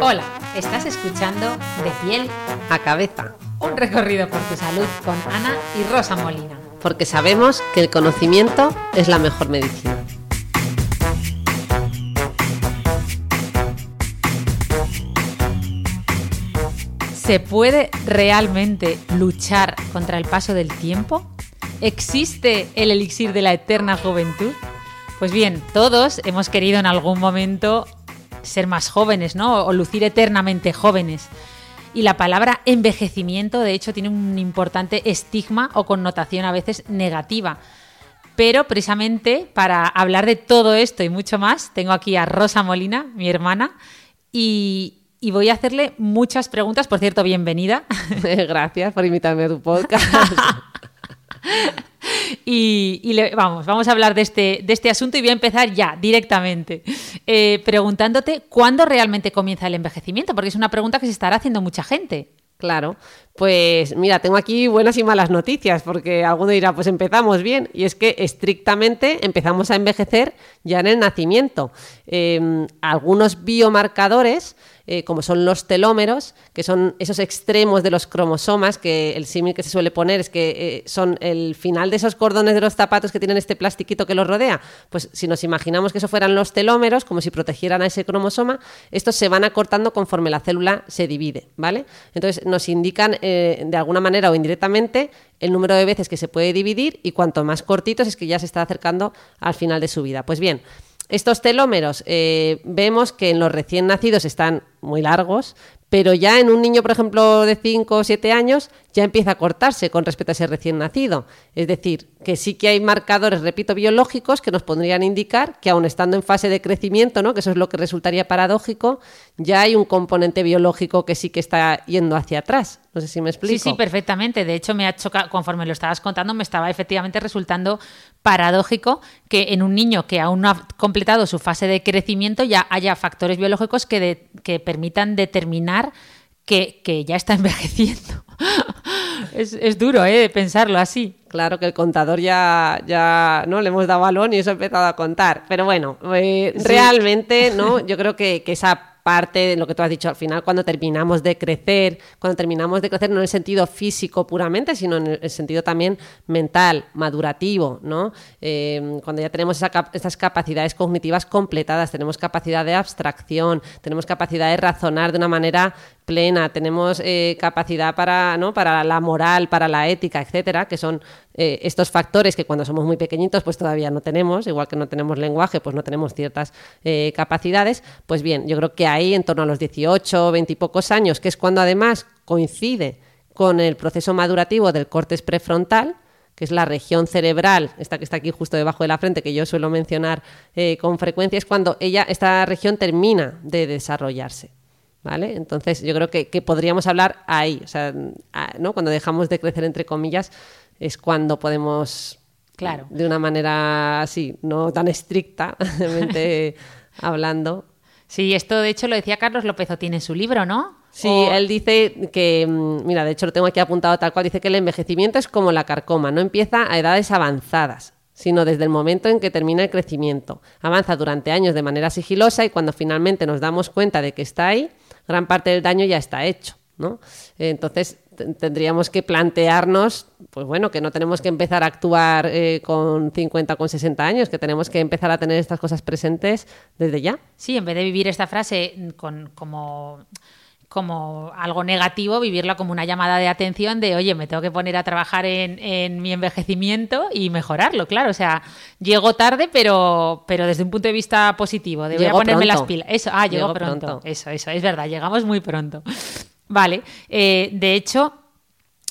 Hola, estás escuchando De piel a cabeza, un recorrido por tu salud con Ana y Rosa Molina. porque sabemos que el conocimiento es la mejor medicina. ¿Se puede realmente luchar contra el paso del tiempo? ¿Existe el elixir de la eterna juventud? Pues bien, todos hemos querido en algún momento ser más jóvenes, ¿no? O lucir eternamente jóvenes. Y la palabra envejecimiento, de hecho, tiene un importante estigma o connotación a veces negativa. Pero precisamente para hablar de todo esto y mucho más, tengo aquí a Rosa Molina, mi hermana, y, y voy a hacerle muchas preguntas. Por cierto, bienvenida. Gracias por invitarme a tu podcast. Y, vamos, vamos a hablar de este, de este asunto y voy a empezar ya, directamente, eh, preguntándote cuándo realmente comienza el envejecimiento, porque es una pregunta que se estará haciendo mucha gente. Claro, pues mira, tengo aquí buenas y malas noticias, porque alguno dirá, pues empezamos bien, y es que estrictamente empezamos a envejecer ya en el nacimiento. Eh, algunos biomarcadores, eh, como son los telómeros, que son esos extremos de los cromosomas, que el símil que se suele poner es que eh, son el final de esos cordones de los zapatos que tienen este plastiquito que los rodea, pues si nos imaginamos que eso fueran los telómeros, como si protegieran a ese cromosoma, estos se van acortando conforme la célula se divide, ¿vale? Entonces nos indican eh, de alguna manera o indirectamente el número de veces que se puede dividir y cuanto más cortitos es que ya se está acercando al final de su vida. Pues bien, estos telómeros eh, vemos que en los recién nacidos están muy largos, pero ya en un niño, por ejemplo, de 5 o 7 años, ya empieza a cortarse con respecto a ese recién nacido. Es decir, que sí que hay marcadores, repito, biológicos que nos podrían indicar que aun estando en fase de crecimiento, ¿no? que eso es lo que resultaría paradójico, ya hay un componente biológico que sí que está yendo hacia atrás. No sé si me explico. Sí, sí, perfectamente. De hecho, me ha chocado, conforme lo estabas contando, me estaba efectivamente resultando paradójico que en un niño que aún no ha completado su fase de crecimiento ya haya factores biológicos que, de- que permitan determinar que, que ya está envejeciendo. es, es duro, ¿eh? Pensarlo así. Claro que el contador ya, ya no le hemos dado balón y eso ha empezado a contar. Pero bueno, eh, realmente, ¿no? Yo creo que, que esa parte de lo que tú has dicho al final, cuando terminamos de crecer, cuando terminamos de crecer no en el sentido físico puramente, sino en el sentido también mental, madurativo, ¿no? Eh, cuando ya tenemos esa cap- esas capacidades cognitivas completadas, tenemos capacidad de abstracción, tenemos capacidad de razonar de una manera plena, tenemos eh, capacidad para, ¿no? para la moral, para la ética, etcétera, que son eh, estos factores que cuando somos muy pequeñitos pues todavía no tenemos, igual que no tenemos lenguaje, pues no tenemos ciertas eh, capacidades, pues bien, yo creo que ahí en torno a los 18, 20 y pocos años, que es cuando además coincide con el proceso madurativo del córtex prefrontal, que es la región cerebral, esta que está aquí justo debajo de la frente, que yo suelo mencionar eh, con frecuencia, es cuando ella, esta región termina de desarrollarse. ¿Vale? Entonces yo creo que, que podríamos hablar ahí, o sea, ¿no? cuando dejamos de crecer entre comillas, es cuando podemos, Claro. de una manera así, no tan estrictamente hablando. Sí, esto de hecho lo decía Carlos López Otín en su libro, ¿no? Sí, O- él dice que, mm, mira, de hecho lo tengo aquí apuntado tal cual, dice que el envejecimiento es como la carcoma, no empieza a edades avanzadas, sino desde el momento en que termina el crecimiento. Avanza durante años de manera sigilosa y cuando finalmente nos damos cuenta de que está ahí, gran parte del daño ya está hecho. ¿no? Entonces tendríamos que plantearnos, pues bueno, que no tenemos que empezar a actuar eh, con 50 o con 60 años, que tenemos que empezar a tener estas cosas presentes desde ya. Sí, en vez de vivir esta frase con, como, como algo negativo, vivirla como una llamada de atención de, oye, me tengo que poner a trabajar en, en mi envejecimiento y mejorarlo, claro. O sea, llego tarde, pero, pero desde un punto de vista positivo, de voy a ponerme pronto. las pilas. Eso, ah, pronto. pronto. Eso, eso, es verdad, llegamos muy pronto. Vale, eh, de hecho...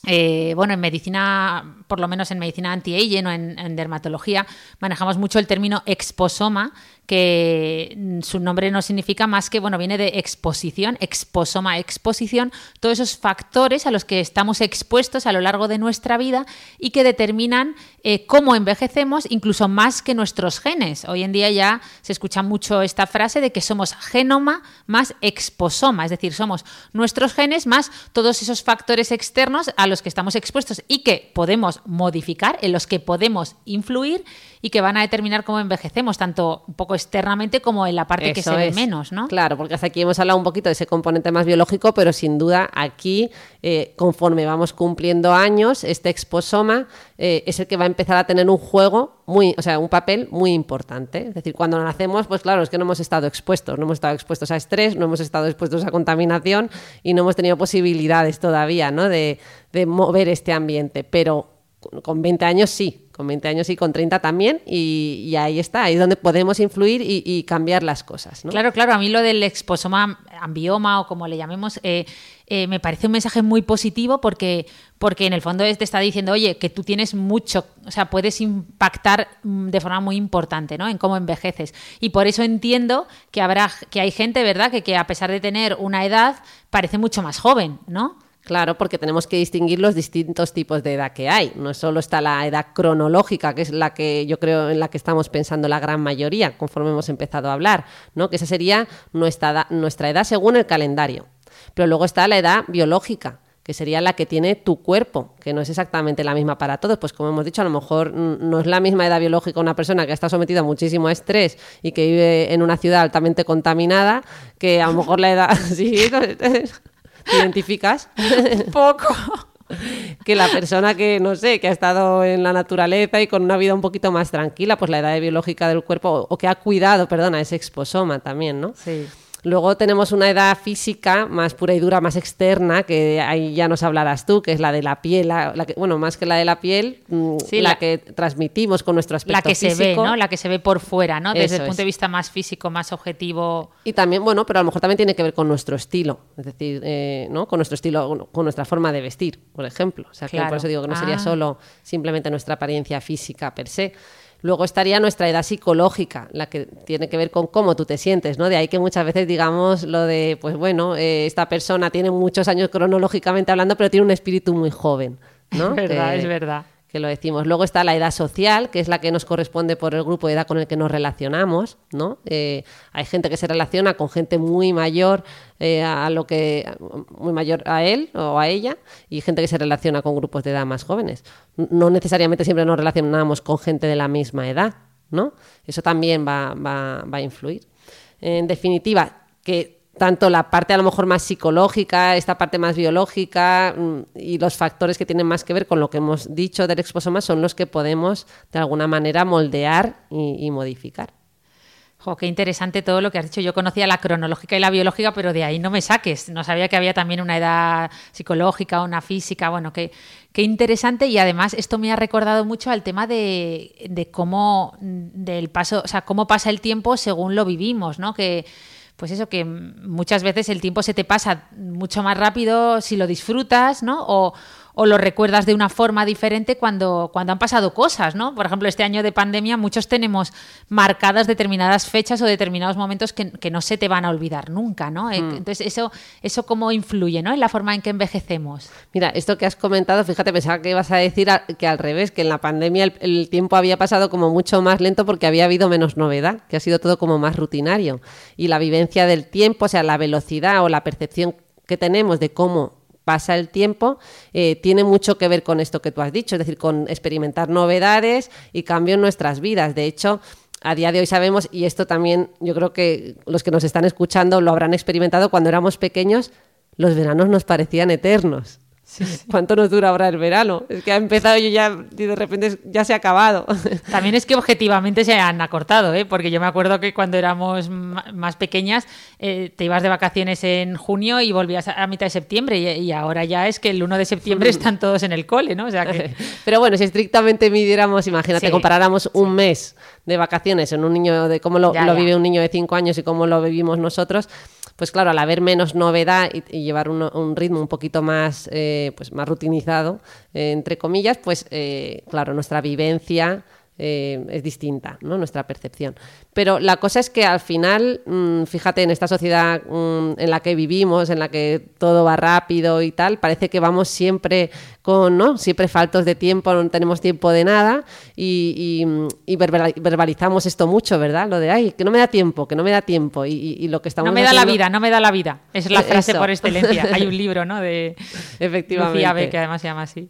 Eh, bueno, en medicina, por lo menos en medicina anti-aging o en, en dermatología, manejamos mucho el término exposoma, que su nombre no significa más que, bueno, viene de exposición, exposoma, exposición, todos esos factores a los que estamos expuestos a lo largo de nuestra vida y que determinan eh, cómo envejecemos, incluso más que nuestros genes. Hoy en día ya se escucha mucho esta frase de que somos genoma más exposoma, es decir, somos nuestros genes más todos esos factores externos a los que estamos expuestos y que podemos modificar, en los que podemos influir y que van a determinar cómo envejecemos, tanto un poco externamente como en la parte que se ve menos, ¿no? Claro, porque hasta aquí hemos hablado un poquito de ese componente más biológico, pero sin duda aquí, eh, conforme vamos cumpliendo años, este exposoma eh, es el que va a empezar a tener un juego muy, o sea, un papel muy importante. Es decir, cuando nacemos, pues claro, es que no hemos estado expuestos, no hemos estado expuestos a estrés, no hemos estado expuestos a contaminación y no hemos tenido posibilidades todavía, ¿no? De, de mover este ambiente, pero con 20 años sí, con 20 años y con 30 también, y, ahí está, ahí es donde podemos influir y, cambiar las cosas. Claro, claro, a mí lo del exposoma ambioma o como le llamemos, eh, eh, me parece un mensaje muy positivo porque, porque en el fondo te está diciendo, oye, que tú tienes mucho, o sea, puedes impactar mm, de forma muy importante ¿no? en cómo envejeces. Y por eso entiendo que habrá, que hay gente, ¿verdad?, que, que a pesar de tener una edad, parece mucho más joven, ¿no? Claro, porque tenemos que distinguir los distintos tipos de edad que hay. No solo está la edad cronológica, que es la que yo creo en la que estamos pensando la gran mayoría, conforme hemos empezado a hablar, ¿no? Que esa sería nuestra edad, nuestra edad según el calendario. Pero luego está la edad biológica, que sería la que tiene tu cuerpo, que no es exactamente la misma para todos. Pues como hemos dicho, a lo mejor no es la misma edad biológica una persona que está sometida muchísimo a estrés y que vive en una ciudad altamente contaminada, que a lo mejor la edad... sí, ¿Te identificas? Poco. que la persona que, no sé, que ha estado en la naturaleza y con una vida un poquito más tranquila, pues la edad biológica del cuerpo, o que ha cuidado, perdona, ese exposoma también, ¿no? Sí. Luego tenemos una edad física más pura y dura, más externa, que ahí ya nos hablarás tú, que es la de la piel, la, que, bueno, más que la de la piel, mm, la, que transmitimos con nuestro aspecto La que se ve, ¿no? La que se ve por fuera, ¿no? Desde el punto de vista más físico, más objetivo. Y también, bueno, pero a lo mejor también tiene que ver con nuestro estilo, es decir, eh, ¿no? Con nuestro estilo, con nuestra forma de vestir, por ejemplo. O sea, que por eso digo que no sería ah. solo simplemente nuestra apariencia física per se. Luego estaría nuestra edad psicológica, la que tiene que ver con cómo tú te sientes, ¿no? De ahí que muchas veces digamos lo de, pues bueno, eh, esta persona tiene muchos años cronológicamente hablando, pero tiene un espíritu muy joven, ¿no? Es verdad, es verdad que lo decimos. Luego está la edad social, que es la que nos corresponde por el grupo de edad con el que nos relacionamos, ¿no? Eh, hay gente que se relaciona con gente muy mayor eh, a lo que muy mayor a él o a ella y gente que se relaciona con grupos de edad más jóvenes. No necesariamente siempre nos relacionamos con gente de la misma edad, ¿no? Eso también va, va, va a influir. En definitiva, que tanto la parte a lo mejor más psicológica, esta parte más biológica mm, y los factores que tienen más que ver con lo que hemos dicho del exposoma son los que podemos de alguna manera moldear y, modificar. qué interesante todo lo que has dicho. Yo conocía la cronológica y la biológica, pero de ahí no me saques. No sabía que había también una edad psicológica, una física. Bueno, qué, qué interesante. Y además esto me ha recordado mucho al tema de, de cómo del paso, o sea, cómo pasa el tiempo según lo vivimos, ¿no? Que pues eso, que muchas veces el tiempo se te pasa mucho más rápido si lo disfrutas, ¿no? O, o lo recuerdas de una forma diferente cuando, cuando han pasado cosas, ¿no? Por ejemplo, este año de pandemia muchos tenemos marcadas determinadas fechas o determinados momentos que, no se te van a olvidar nunca, ¿no? Eh, hmm. Entonces, eso, eso cómo influye, ¿no? En la forma en que envejecemos. Mira, esto que has comentado, fíjate, pensaba que ibas a decir que al revés, que en la pandemia el, el tiempo había pasado como mucho más lento porque había habido menos novedad, que ha sido todo como más rutinario. Y la vivencia del tiempo, o sea, la velocidad o la percepción que tenemos de cómo pasa el tiempo, eh, tiene mucho que ver con esto que tú has dicho, es decir, con experimentar novedades y cambio en nuestras vidas. De hecho, a día de hoy sabemos, y esto también yo creo que los que nos están escuchando lo habrán experimentado cuando éramos pequeños, los veranos nos parecían eternos. ¿Cuánto nos dura ahora el verano? Es que ha empezado y ya de repente ya se ha acabado. También es que objetivamente se han acortado, ¿eh? porque yo me acuerdo que cuando éramos más pequeñas eh, te ibas de vacaciones en junio y volvías a mitad de septiembre y, ahora ya es que el 1 de septiembre están todos en el cole, ¿no? O sea que... Pero bueno, si estrictamente midiéramos, imagínate, comparáramos un mes de vacaciones en un niño, de cómo lo, Ya, lo ya. vive un niño de 5 años y cómo lo vivimos nosotros, pues claro, al haber menos novedad y, y llevar un, un ritmo un poquito más, eh, pues más rutinizado, eh, entre comillas, pues eh, claro, nuestra vivencia eh, es distinta, ¿no? Nuestra percepción. Pero la cosa es que al final, mm, fíjate, en esta sociedad mm, en la que vivimos, en la que todo va rápido y tal, parece que vamos siempre con, ¿no? Siempre faltos de tiempo, no tenemos tiempo de nada y, y- mm, y verbal- verbalizamos esto mucho, ¿verdad? Lo de, ay, que no me da tiempo, que no me da tiempo y, y- lo que estamos No me da la haciendo- vida, no me da la vida. Es la frase Eso. por excelencia. Hay un libro, ¿no? De Efectivamente. Lucía B, que además se llama así.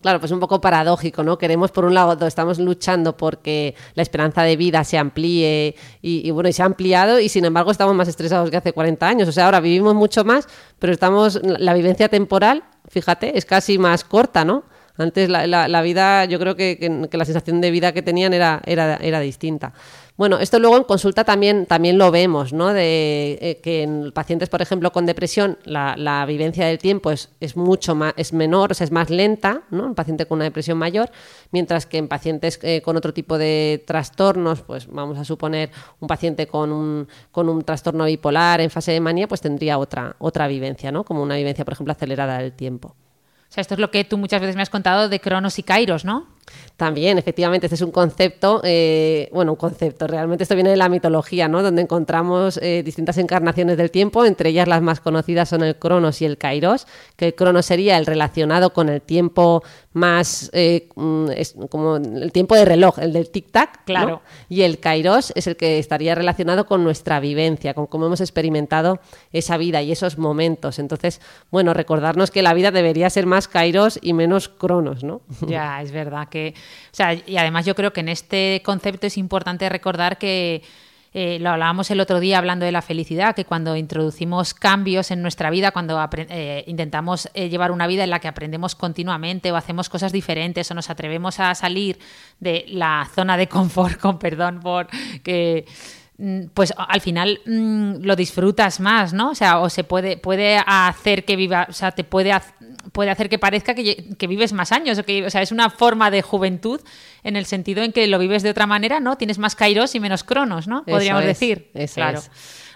Claro, pues un poco paradójico, ¿no? Queremos, por un lado, estamos luchando porque la esperanza de vida se amplíe y, bueno, se ha ampliado y sin embargo estamos más estresados que hace 40 años. O sea, ahora vivimos mucho más, pero estamos, la vivencia temporal, fíjate, es casi más corta, ¿no? Antes la, la- la vida, yo creo que, que- que la sensación de vida que tenían era, era, era distinta. Bueno, esto luego en consulta también, también lo vemos, ¿no? De eh, que en pacientes, por ejemplo, con depresión, la, vivencia del tiempo es, es mucho más, es menor, o sea, es más lenta, ¿no? Un paciente con una depresión mayor, mientras que en pacientes eh, con otro tipo de trastornos, pues vamos a suponer un paciente con un, con un trastorno bipolar en fase de manía, pues tendría otra, otra vivencia, ¿no? Como una vivencia, por ejemplo, acelerada del tiempo. O sea, esto es lo que tú muchas veces me has contado de Cronos y Kairos, ¿no? También, efectivamente, este es un concepto, eh, bueno, un concepto, realmente esto viene de la mitología, ¿no? Donde encontramos eh, distintas encarnaciones del tiempo, entre ellas las más conocidas son el Cronos y el Kairos, que el Cronos sería el relacionado con el tiempo más, eh, mm, es como el tiempo de reloj, el del tic-tac, ¿no? Claro. Y el Kairos es el que estaría relacionado con nuestra vivencia, con cómo hemos experimentado esa vida y esos momentos. Entonces, bueno, recordarnos que la vida debería ser más Kairos y menos Cronos, ¿no? Ya, es verdad que. Y además yo creo que en este concepto es importante recordar que. eh, lo hablábamos el otro día hablando de la felicidad, que cuando introducimos cambios en nuestra vida, cuando eh, intentamos eh, llevar una vida en la que aprendemos continuamente o hacemos cosas diferentes o nos atrevemos a salir de la zona de confort, con perdón por que pues a- al final mm, lo disfrutas más, ¿no? O sea, o se puede, puede hacer que viva, o sea, te puede, puede hacer que parezca que, vives más años, o, que, o sea, es una forma de juventud en el sentido en que lo vives de otra manera, ¿no? Tienes más kairos y menos cronos, ¿no? Eso Podríamos es, decir. eso claro. es.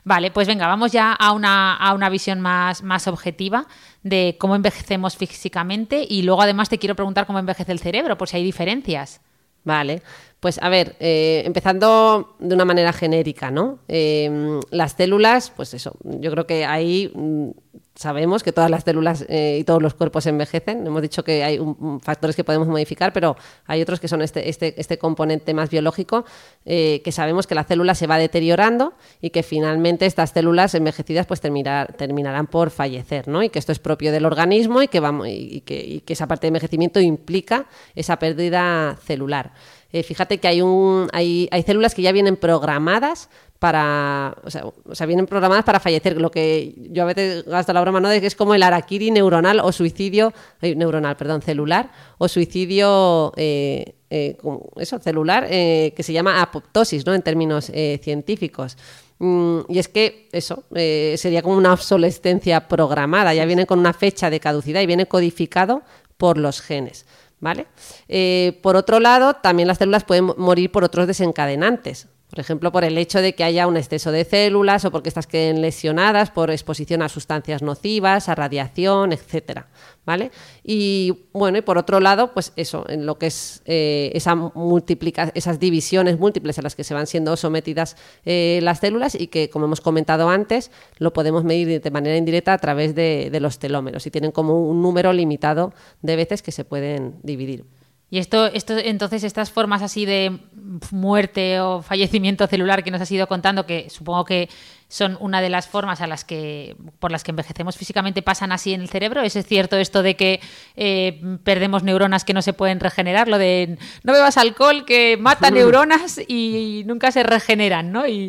Vale, pues venga, vamos ya a una, a una visión más, más objetiva de cómo envejecemos físicamente y luego además te quiero preguntar cómo envejece el cerebro, por si hay diferencias. Vale, pues a ver, eh, empezando de una manera genérica, ¿no? Eh, las células, pues eso, yo creo que ahí mm, sabemos que todas las células eh, y todos los cuerpos envejecen. Hemos dicho que hay un- factores que podemos modificar, pero hay otros que son este, este, este componente más biológico, eh, que sabemos que la célula se va deteriorando y que finalmente estas células envejecidas pues terminar- terminarán por fallecer, ¿no? Y que esto es propio del organismo y que, vamos, y que esa parte de envejecimiento implica esa pérdida celular. Eh, fíjate que hay, un, hay, células que ya vienen programadas para, o sea, vienen programadas para fallecer. Lo que yo a veces gasto la broma, ¿no? De que es como el araquiri neuronal o suicidio, neuronal, perdón, celular, o suicidio, eh, eh, eso, celular, que se llama apoptosis, ¿no? En términos científicos. Mm, y es que eso sería como una obsolescencia programada, ya viene con una fecha de caducidad y viene codificado por los genes. ¿Vale? Eh, por otro lado, también las células pueden mo- morir por otros desencadenantes. Por ejemplo, por el hecho de que haya un exceso de células o porque estas queden lesionadas por exposición a sustancias nocivas, a radiación, etcétera. ¿Vale? Y bueno, y por otro lado, pues eso, en lo que es eh, esa multiplica esas divisiones múltiples a las que se van siendo sometidas eh, las células y que, como hemos comentado antes, lo podemos medir de manera indirecta a través de, de los telómeros y tienen como un número limitado de veces que se pueden dividir. Y esto, esto, entonces, estas formas así de muerte o fallecimiento celular que nos has ido contando, que supongo que son una de las formas a las que, por las que envejecemos físicamente, pasan así en el cerebro. ¿Es cierto esto de que eh, perdemos neuronas que no se pueden regenerar? Lo de no bebas alcohol que mata neuronas y nunca se regeneran, ¿no? Y,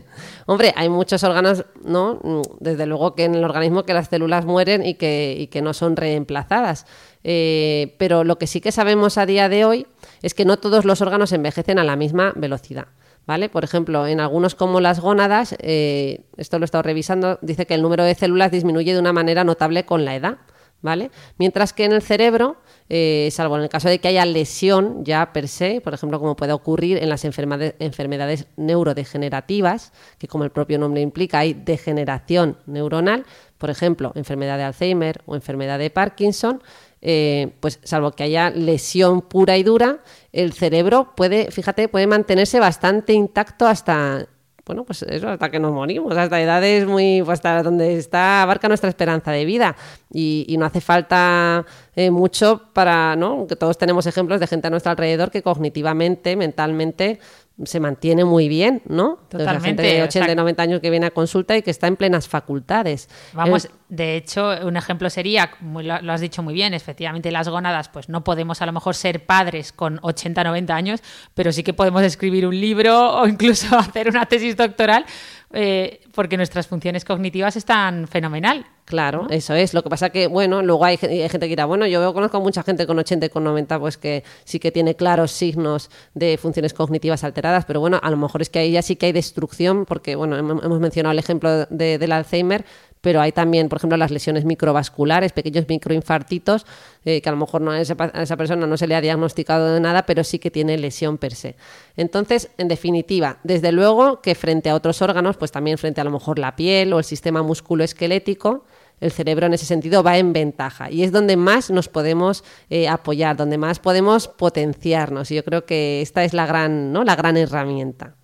Hombre, hay muchos órganos, ¿no? Desde luego que en el organismo que las células mueren y que, y que no son reemplazadas. Eh, pero lo que sí que sabemos a día de hoy es que no todos los órganos envejecen a la misma velocidad. ¿Vale? Por ejemplo, en algunos como las gónadas, eh, esto lo he estado revisando, dice que el número de células disminuye de una manera notable con la edad. ¿vale? Mientras que en el cerebro, eh, salvo en el caso de que haya lesión ya per se, por ejemplo, como puede ocurrir en las enfermedades neurodegenerativas, que como el propio nombre implica, hay degeneración neuronal, por ejemplo, enfermedad de Alzheimer o enfermedad de Parkinson, eh, pues salvo que haya lesión pura y dura, el cerebro puede, fíjate, puede mantenerse bastante intacto hasta bueno, pues eso, hasta que nos morimos, hasta edades muy, pues hasta donde está, abarca nuestra esperanza de vida. Y, no hace falta eh, mucho para, ¿no? Que todos tenemos ejemplos de gente a nuestro alrededor que cognitivamente, mentalmente, se mantiene muy bien, ¿no? Totalmente. gente de 80, 90 años que viene a consulta y que está en plenas facultades. Vamos, de hecho, un ejemplo sería, lo, has dicho muy bien, efectivamente las gónadas, pues no podemos a lo mejor ser padres con 80, 90 años, pero sí que podemos escribir un libro o incluso hacer una tesis doctoral eh, porque nuestras funciones cognitivas están fenomenal. Claro, eso es. Lo que pasa que, bueno, luego hay, gente que dirá, bueno, yo conozco a mucha gente con 80 y con 90, pues que sí que tiene claros signos de funciones cognitivas alteradas, pero bueno, a lo mejor es que ahí ya sí que hay destrucción, porque, bueno, hemos mencionado el ejemplo del Alzheimer, pero hay también, por ejemplo, las lesiones microvasculares, pequeños microinfartitos, eh, que a lo mejor no a, esa, persona no se le ha diagnosticado de nada, pero sí que tiene lesión per se. Entonces, en definitiva, desde luego que frente a otros órganos, pues también frente a lo mejor la piel o el sistema musculoesquelético, el cerebro en ese sentido va en ventaja y es donde más nos podemos eh, apoyar, donde más podemos potenciarnos. Y yo creo que esta es la gran, ¿no? la gran herramienta.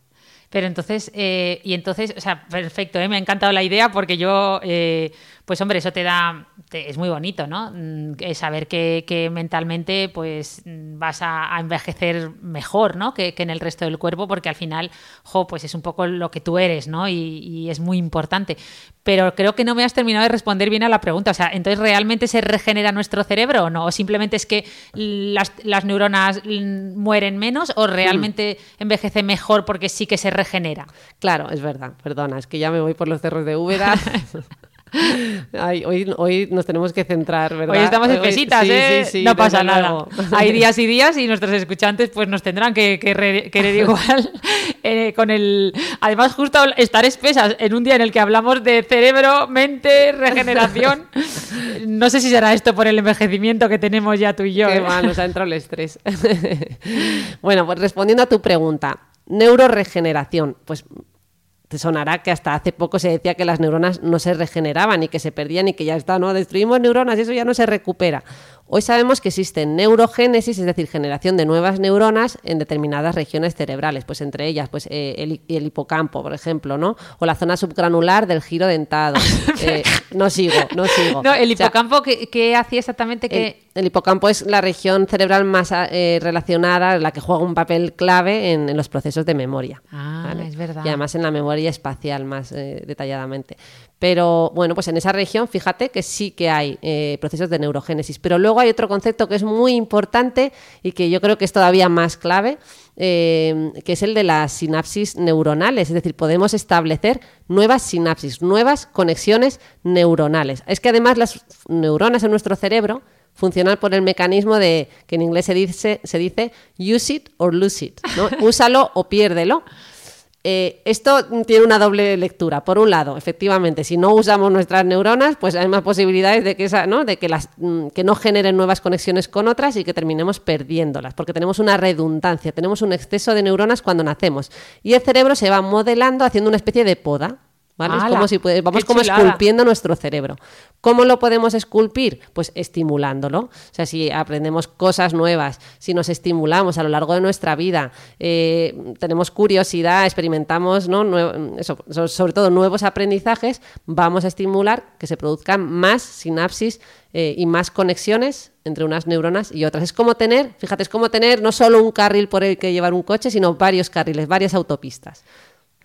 Pero entonces, eh, y entonces, o sea, perfecto, ¿eh? me ha encantado la idea porque yo, pues hombre, eso te da, es muy bonito, ¿no? Mm, saber que, mentalmente, pues vas a, envejecer mejor, ¿no? Que, en el resto del cuerpo, porque al final, jo, pues es un poco lo que tú eres, ¿no? Y, y, es muy importante. Pero creo que no me has terminado de responder bien a la pregunta. O sea, entonces, ¿realmente se regenera nuestro cerebro o no? ¿O simplemente es que las, las neuronas mueren menos o realmente envejece mejor porque sí que se regenera? genera. Claro, es verdad, perdona, es que ya me voy por los cerros de Úbeda. hoy, hoy nos tenemos que centrar, ¿verdad? Hoy estamos espesitas, ¿eh? no pasa nada. Hay días y días y nuestros escuchantes pues nos tendrán que, querer igual eh, con el... Además, justo estar espesas en un día en el que hablamos de cerebro, mente, regeneración. No sé si será esto por el envejecimiento que tenemos ya tú y yo. Qué ¿eh? mal, nos ha entrado el estrés. bueno, pues respondiendo a tu pregunta, neuroregeneración. Pues sonará que hasta hace poco se decía que las neuronas no se regeneraban y que se perdían y que ya está, ¿no? Destruimos neuronas y eso ya no se recupera. Hoy sabemos que existe neurogénesis, es decir, generación de nuevas neuronas en determinadas regiones cerebrales, pues entre ellas pues, eh, el, hipocampo, por ejemplo, ¿no? O la zona subgranular del giro dentado. Eh, no sigo, no sigo. No, el hipocampo, ¿qué, hacía exactamente? Que... El, hipocampo es la región cerebral más eh, relacionada, la que juega un papel clave en, los procesos de memoria. Ah, es verdad. Y además en la memoria espacial más detalladamente. Pero bueno, pues en esa región, fíjate que sí que hay eh, procesos de neurogénesis. Pero luego hay otro concepto que es muy importante y que yo creo que es todavía más clave, eh, que es el de las sinapsis neuronales. Es decir, podemos establecer nuevas sinapsis, nuevas conexiones neuronales. Es que además las neuronas en nuestro cerebro funcionan por el mecanismo de que en inglés se dice, se dice use it or lose it. ¿no? Úsalo o piérdelo. Eh, esto tiene una doble lectura. Por un lado, efectivamente, si no usamos nuestras neuronas, pues hay más posibilidades de que, esa, ¿no? De que, las, mm, que no generen nuevas conexiones con otras y que terminemos perdiéndolas, porque tenemos una redundancia, tenemos un exceso de neuronas cuando nacemos. Y el cerebro se va modelando haciendo una especie de poda. Es como si vamos como esculpiendo nuestro cerebro. ¿Cómo lo podemos esculpir? Pues estimulándolo. O sea, si aprendemos cosas nuevas, si nos estimulamos a lo largo de nuestra vida, eh, tenemos curiosidad, experimentamos, ¿no? sobre todo nuevos aprendizajes, vamos a estimular que se produzcan más sinapsis eh, y más conexiones entre unas neuronas y otras. Es como tener, fíjate, es como tener no solo un carril por el que llevar un coche, sino varios carriles, varias autopistas.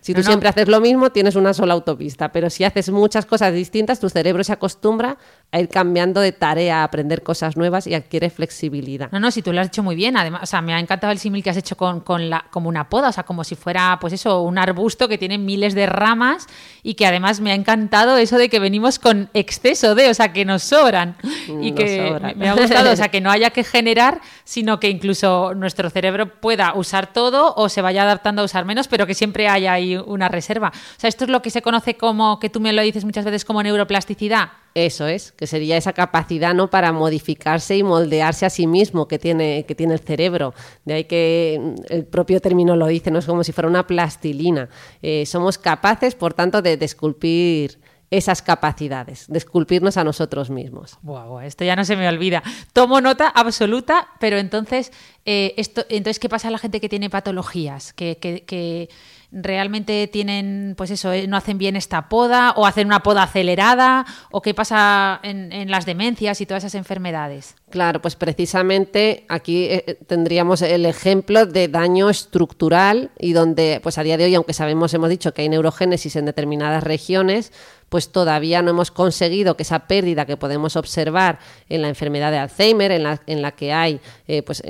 Si tú siempre haces lo mismo, tienes una sola autopista, pero si haces muchas cosas distintas, tu cerebro se acostumbra a ir cambiando de tarea, a aprender cosas nuevas y adquiere flexibilidad. No, no, si tú lo has hecho muy bien, además, o sea, me ha encantado el símil que has hecho con, con, la, como una poda, o sea, como si fuera, pues eso, un arbusto que tiene miles de ramas y que además me ha encantado eso de que venimos con exceso de, o sea, que nos sobran mm, y que me ha gustado, o sea, que no haya que generar, sino que incluso nuestro cerebro pueda usar todo o se vaya adaptando a usar menos, pero que siempre haya ahí una reserva. O sea, esto es lo que se conoce como, que tú me lo dices muchas veces como neuroplasticidad. Eso es, que sería esa capacidad ¿no? para modificarse y moldearse a sí mismo que tiene, que tiene el cerebro. De ahí que mm, el propio término lo dice, no es como si fuera una plastilina. Eh, somos capaces, por tanto, de, de esculpir esas capacidades, de esculpirnos a nosotros mismos. Wow, esto ya no se me olvida. Tomo nota absoluta, pero entonces, eh, entonces ¿qué pasa a la gente que tiene patologías? Que, realmente tienen, pues eso, eh, no hacen bien esta poda o hacen una poda acelerada o qué pasa en, las demencias y todas esas enfermedades. Claro, pues precisamente aquí eh, tendríamos el ejemplo de daño estructural y donde, pues a día de hoy, aunque sabemos, hemos dicho que hay neurogénesis en determinadas regiones, pues todavía no hemos conseguido que esa pérdida que podemos observar en la enfermedad de Alzheimer, en la, en la que hay, eh, pues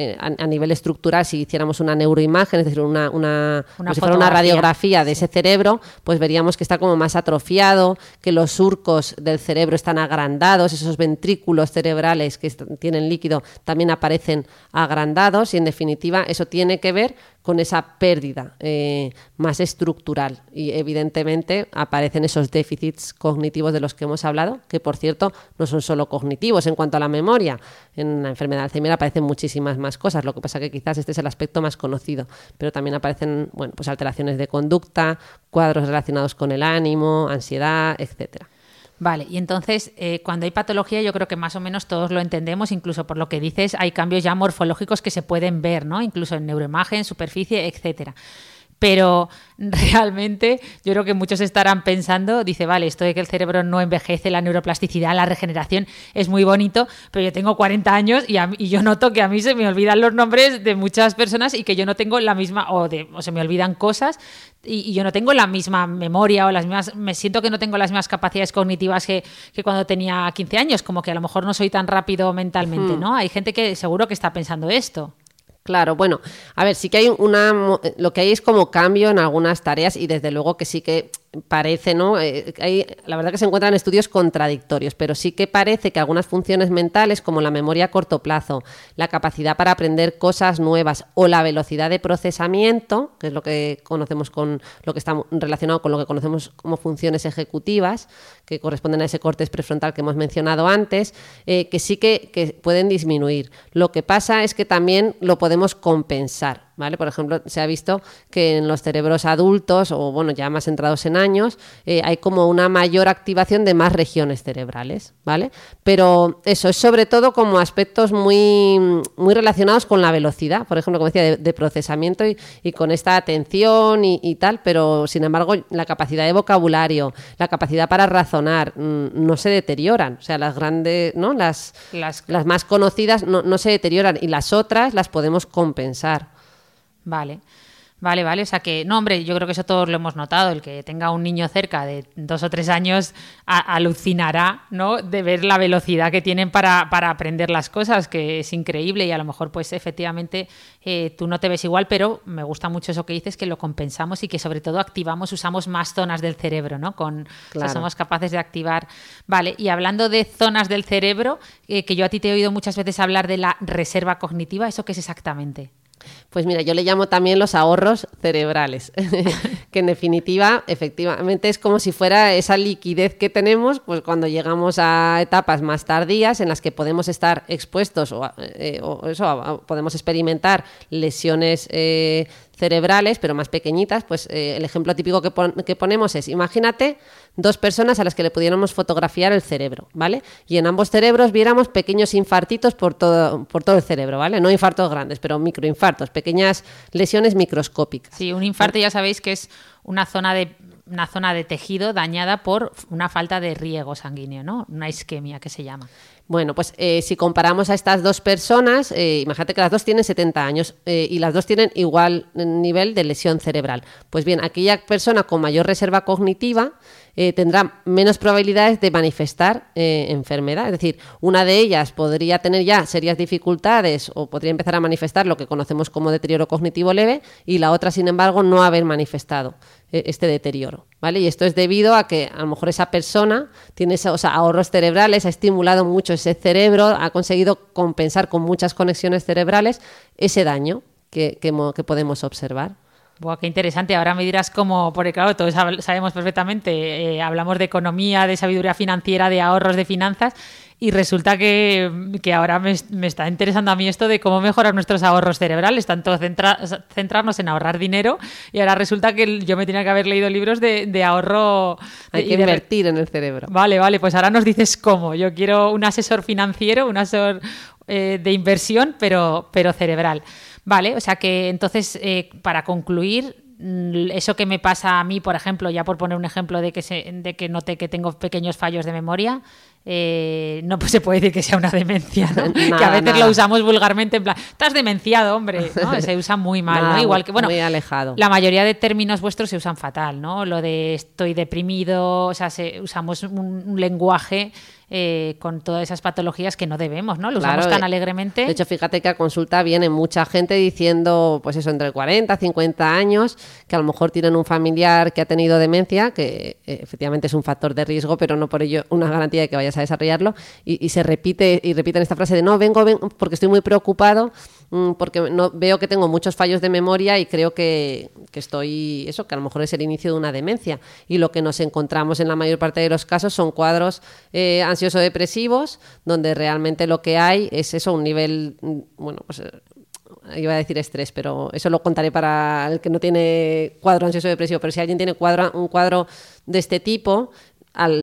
nivel estructural, si hiciéramos una neuroimagen, es decir, una, una, Una si fuera una radiografía de ese cerebro, pues veríamos que está como más atrofiado, que los surcos del cerebro están agrandados, esos ventrículos cerebrales que tienen líquido también aparecen agrandados y en definitiva eso tiene que ver con esa pérdida eh, más estructural y evidentemente aparecen esos déficits cognitivos de los que hemos hablado, que por cierto no son solo cognitivos en cuanto a la memoria. En la enfermedad de Alzheimer aparecen muchísimas más cosas, lo que pasa que quizás este es el aspecto más conocido, pero también aparecen bueno, pues alteraciones de conducta, cuadros relacionados con el ánimo, ansiedad, etcétera. Vale, y entonces eh, cuando hay patología yo creo que más o menos todos lo entendemos, incluso por lo que dices hay cambios ya morfológicos que se pueden ver, ¿no? Incluso en neuroimagen, superficie, etcétera. Pero realmente yo creo que muchos estarán pensando, dice, vale, esto de que el cerebro no envejece, la neuroplasticidad, la regeneración es muy bonito, pero yo tengo 40 años y, yo noto que a mí se me olvidan los nombres de muchas personas y que yo no tengo la misma, o, de, o se me olvidan cosas y, y yo no tengo la misma memoria o las mismas, me siento que no tengo las mismas capacidades cognitivas que, que cuando tenía 15 años, como que a lo mejor no soy tan rápido mentalmente, ¿no? Hay gente que seguro que está pensando esto. Claro, bueno, a ver, sí que hay una, lo que hay es como cambio en algunas tareas y desde luego que sí que parece, ¿no? Eh, hay, la verdad que se encuentran estudios contradictorios, pero sí que parece que algunas funciones mentales como la memoria a corto plazo, la capacidad para aprender cosas nuevas o la velocidad de procesamiento, que es lo que conocemos con lo que está relacionado con lo que conocemos como funciones ejecutivas, que corresponden a ese cortes prefrontal que hemos mencionado antes, eh, que sí que, que pueden disminuir. Lo que pasa es que también lo podemos compensar. ¿Vale? Por ejemplo, se ha visto que en los cerebros adultos o bueno, ya más entrados en años, eh, hay como una mayor activación de más regiones cerebrales, ¿vale? Pero eso es sobre todo como aspectos muy, muy relacionados con la velocidad, por ejemplo, como decía, de, de procesamiento y, y, con esta atención y, y, tal, pero sin embargo la capacidad de vocabulario, la capacidad para razonar, mmm, no se deterioran. O sea, las grandes, ¿no? Las, las... las más conocidas no, no se deterioran y las otras las podemos compensar. Vale. Vale, vale. O sea que, no, hombre, yo creo que eso todos lo hemos notado. El que tenga un niño cerca de dos o tres años a, alucinará, ¿no? De ver la velocidad que tienen para, para, aprender las cosas, que es increíble y a lo mejor, pues efectivamente, eh, tú no te ves igual, pero me gusta mucho eso que dices, que lo compensamos y que sobre todo activamos, usamos más zonas del cerebro, ¿no? Con, claro. o sea, somos capaces de activar. Vale, y hablando de zonas del cerebro, eh, que yo a ti te he oído muchas veces hablar de la reserva cognitiva, ¿eso qué es exactamente? Pues mira, yo le llamo también los ahorros cerebrales, que en definitiva, efectivamente, es como si fuera esa liquidez que tenemos pues cuando llegamos a etapas más tardías en las que podemos estar expuestos o, eh, o eso, a, podemos experimentar lesiones eh, cerebrales, pero más pequeñitas, pues eh, el ejemplo típico que, que, ponemos es, imagínate dos personas a las que le pudiéramos fotografiar el cerebro, ¿vale? Y en ambos cerebros viéramos pequeños infartitos por todo, por todo el cerebro, ¿vale? No infartos grandes, pero microinfartos, pequeñas lesiones microscópicas. Sí, un infarto ya sabéis que es una zona de una zona de tejido dañada por una falta de riego sanguíneo, ¿no? Una isquemia que se llama. Bueno, pues eh, si comparamos a estas dos personas, eh, imagínate que las dos tienen 70 años eh, y las dos tienen igual nivel de lesión cerebral. Pues bien, aquella persona con mayor reserva cognitiva eh, tendrá menos probabilidades de manifestar eh, enfermedad. Es decir, una de ellas podría tener ya serias dificultades o podría empezar a manifestar lo que conocemos como deterioro cognitivo leve y la otra, sin embargo, no haber manifestado este deterioro. ¿vale? Y esto es debido a que a lo mejor esa persona tiene esos ahorros cerebrales, ha estimulado mucho ese cerebro, ha conseguido compensar con muchas conexiones cerebrales ese daño que, que, que podemos observar. Buah, qué interesante. Ahora me dirás cómo, porque claro, todos sabemos perfectamente, eh, hablamos de economía, de sabiduría financiera, de ahorros, de finanzas, y resulta que, ahora me, está interesando a mí esto de cómo mejorar nuestros ahorros cerebrales, tanto centrarnos en ahorrar dinero, y ahora resulta que yo me tenía que haber leído libros de, ahorro. Hay que invertir en el cerebro. Vale, vale, pues ahora nos dices cómo. Yo quiero un asesor financiero, un asesor eh, de inversión, pero, pero cerebral. Vale, o sea que entonces, eh, para concluir, mm, eso que me pasa a mí, por ejemplo, ya por poner un ejemplo de que, se, de que noté que tengo pequeños fallos de memoria, eh, no pues se puede decir que sea una demencia, que a veces lo usamos vulgarmente en plan, estás demenciado, hombre, se usa muy mal, igual que, bueno, muy alejado. la mayoría de términos vuestros se usan fatal, ¿no? Lo de estoy deprimido, o sea, usamos un lenguaje eh, con todas esas patologías que no debemos, ¿no? Lo usamos tan alegremente. De hecho, fíjate que a consulta viene mucha gente diciendo, pues eso, entre 40, 50 años, que a lo mejor tienen un familiar que ha tenido demencia, que eh, efectivamente es un factor de riesgo, pero no por ello una garantía de que vayas a desarrollarlo, y, se repite y repiten esta frase de no, vengo, vengo porque estoy muy preocupado Mm, porque no, veo que tengo muchos fallos de memoria y creo que, estoy, eso, que a lo mejor es el inicio de una demencia. Y lo que nos encontramos en la mayor parte de los casos son cuadros eh, ansioso-depresivos, donde realmente lo que hay es eso, un nivel, mm, bueno, pues eh, iba a decir estrés, pero eso lo contaré para el que no tiene cuadro ansioso depresivo, pero si alguien tiene cuadro, un cuadro de este tipo, al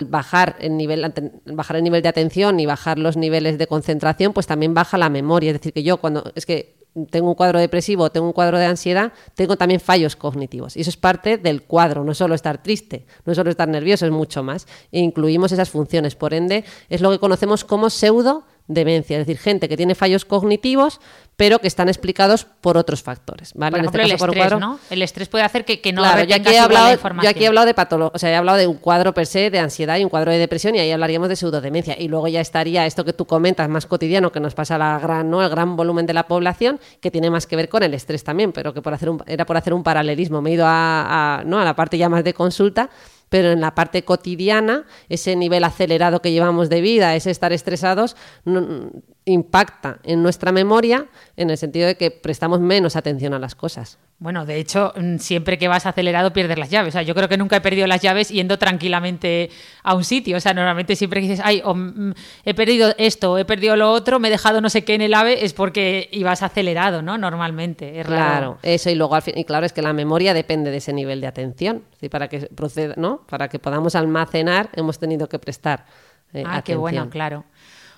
Bajar el, nivel, bajar el nivel de atención y bajar los niveles de concentración, pues también baja la memoria. Es decir, que yo cuando... Es que tengo un cuadro depresivo, tengo un cuadro de ansiedad, tengo también fallos cognitivos. Y eso es parte del cuadro, no solo estar triste, no solo estar nervioso, es mucho más. E incluimos esas funciones. Por ende, es lo que conocemos como pseudo demencia, es decir, gente que tiene fallos cognitivos, pero que están explicados por otros factores. ¿vale? Por este el estrés, ¿no? El estrés puede hacer que, no claro, yo aquí, he hablado, yo aquí he hablado de patología, o sea, he hablado de un cuadro per se de ansiedad y un cuadro de depresión y ahí hablaríamos de pseudodemencia. Y luego ya estaría esto que tú comentas más cotidiano, que nos pasa la gran, ¿no? el gran volumen de la población, que tiene más que ver con el estrés también, pero que por hacer un, era por hacer un paralelismo. Me he ido a, ¿no? a la parte ya más de consulta pero en la parte cotidiana, ese nivel acelerado que llevamos de vida, ese estar estresados, impacta en nuestra memoria en el sentido de que prestamos menos atención a las cosas. Bueno, de hecho, mm, siempre que vas acelerado pierdes las llaves. O sea, yo creo que nunca he perdido las llaves yendo tranquilamente a un sitio. O sea, normalmente siempre que dices, ay, mm, he perdido esto, he perdido lo otro, me he dejado no sé qué en el ave, es porque ibas acelerado, ¿no? Normalmente. Es claro, eso y luego al fin, y claro, es que la memoria depende de ese nivel de atención. Para que proceda, ¿no? Para que podamos almacenar, hemos tenido que prestar. Eh, ah, qué bueno, claro.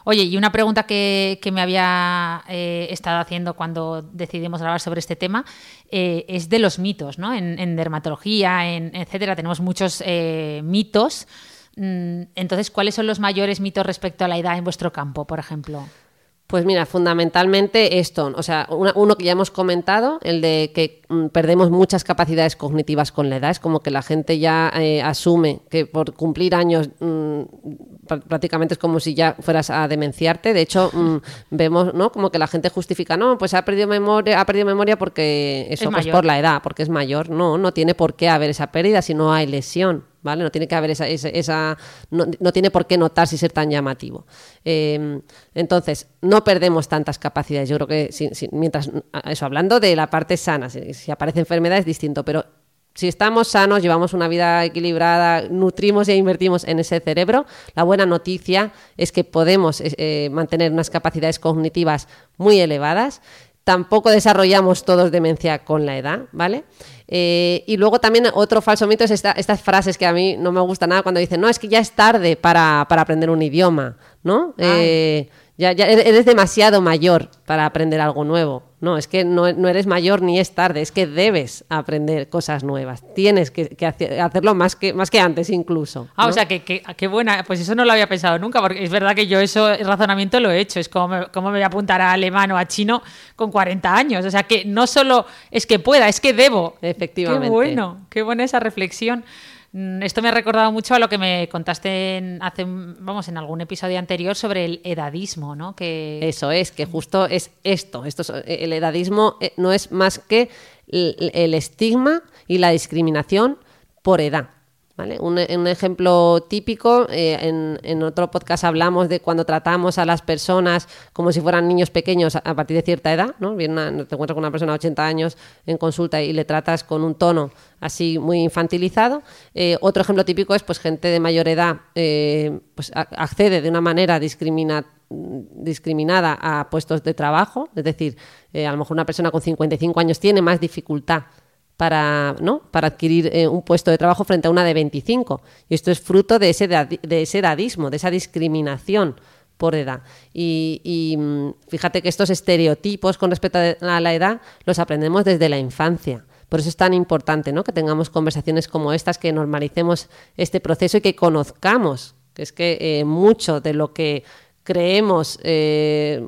Oye, y una pregunta que, me había eh, estado haciendo cuando decidimos hablar sobre este tema eh, es de los mitos, ¿no? En, dermatología, en, etcétera, tenemos muchos eh, mitos. Mm, entonces, ¿cuáles son los mayores mitos respecto a la edad en vuestro campo, por ejemplo? Pues mira, fundamentalmente esto, o sea, uno que ya hemos comentado, el de que mm, perdemos muchas capacidades cognitivas con la edad, es como que la gente ya eh, asume que por cumplir años mm, prácticamente es como si ya fueras a demenciarte, de hecho mm, vemos, ¿no? Como que la gente justifica, no, pues ha perdido memoria, ha perdido memoria porque eso, pues por la edad, porque es mayor, no, no tiene por qué haber esa pérdida si no hay lesión. No tiene que haber esa, esa, no, tiene por qué notarse y ser tan llamativo. Em, entonces, no perdemos tantas capacidades. Yo creo que mientras, eso, hablando de la parte sana, si, aparece enfermedad es distinto, pero si estamos sanos, llevamos una vida equilibrada, nutrimos e invertimos en ese cerebro, la buena noticia es que podemos eh, eh, mantener unas capacidades cognitivas muy elevadas. Tampoco desarrollamos todos demencia con la edad, ¿vale? Eh, y luego también otro falso mito es estas frases que a mí no me gusta nada cuando dicen, no, es que ya es tarde para, aprender un idioma, ¿no? Ya, ya eres demasiado mayor para aprender algo nuevo. No, es que no, eres mayor ni es tarde, es que debes aprender cosas nuevas. Tienes que, hacerlo más que, más que antes incluso. Ah, o sea, que, que, buena. Pues eso no lo había pensado nunca, porque es verdad que yo eso, el razonamiento lo he hecho. Es como me, me voy a apuntar a alemán o a chino con 40 años. O sea, que no solo es que pueda, es que debo. Efectivamente. Qué bueno, qué buena esa reflexión. Mm, esto me ha recordado mucho a lo que me contaste en, hace, vamos, en algún episodio anterior sobre el edadismo, ¿no? Que... Eso es, que justo es esto. esto el edadismo eh, no es más que el estigma y la discriminación por edad. Un, ejemplo típico, eh, en, otro podcast hablamos de cuando tratamos a las personas como si fueran niños pequeños a, partir de cierta edad, ¿no? te encuentras con una persona de 80 años en consulta y le tratas con un tono así muy infantilizado. Eh, otro ejemplo típico es pues gente de mayor edad eh, pues, accede de una manera discriminada a puestos de trabajo, es decir, a lo mejor una persona con 55 años tiene más dificultad para, ¿no? para adquirir eh, un puesto de trabajo frente a una de 25. Y esto es fruto de ese, de ese edadismo, de esa discriminación por edad. Y, mm, fíjate que estos estereotipos con respecto a la edad los aprendemos desde la infancia. Por eso es tan importante ¿no? que tengamos conversaciones como estas, que normalicemos este proceso y que conozcamos, que es que eh, mucho de lo que creemos eh,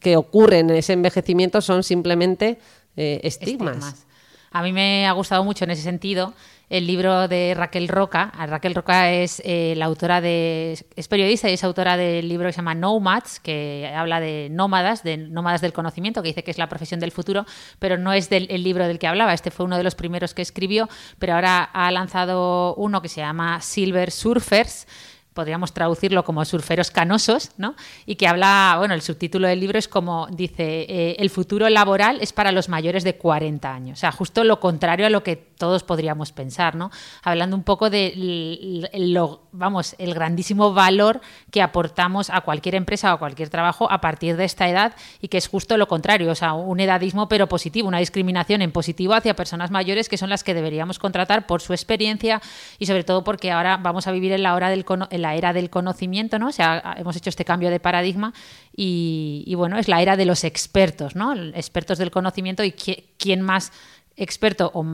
que ocurre en ese envejecimiento son simplemente estigmas. A mí me ha gustado mucho en ese sentido el libro de Raquel Roca. Raquel Roca es eh, la autora de es periodista y es autora del libro que se llama Nomads, que habla de nómadas, de nómadas del conocimiento, que dice que es la profesión del futuro, pero no es del, el libro del que hablaba. Este fue uno de los primeros que escribió, pero ahora ha lanzado uno que se llama Silver Surfers podríamos traducirlo como surferos canosos, ¿no? Y que habla, bueno, el subtítulo del libro es como dice, eh, el futuro laboral es para los mayores de 40 años, o sea, justo lo contrario a lo que todos podríamos pensar, ¿no? Hablando un poco de lo, vamos, el grandísimo valor que aportamos a cualquier empresa o a cualquier trabajo a partir de esta edad y que es justo lo contrario, o sea, un edadismo pero positivo, una discriminación en positivo hacia personas mayores que son las que deberíamos contratar por su experiencia y sobre todo porque ahora vamos a vivir en la hora del era del conocimiento, ¿no? O sea, hemos hecho este cambio de paradigma y, bueno, es la era de los expertos, ¿no? Expertos del conocimiento y quién más experto o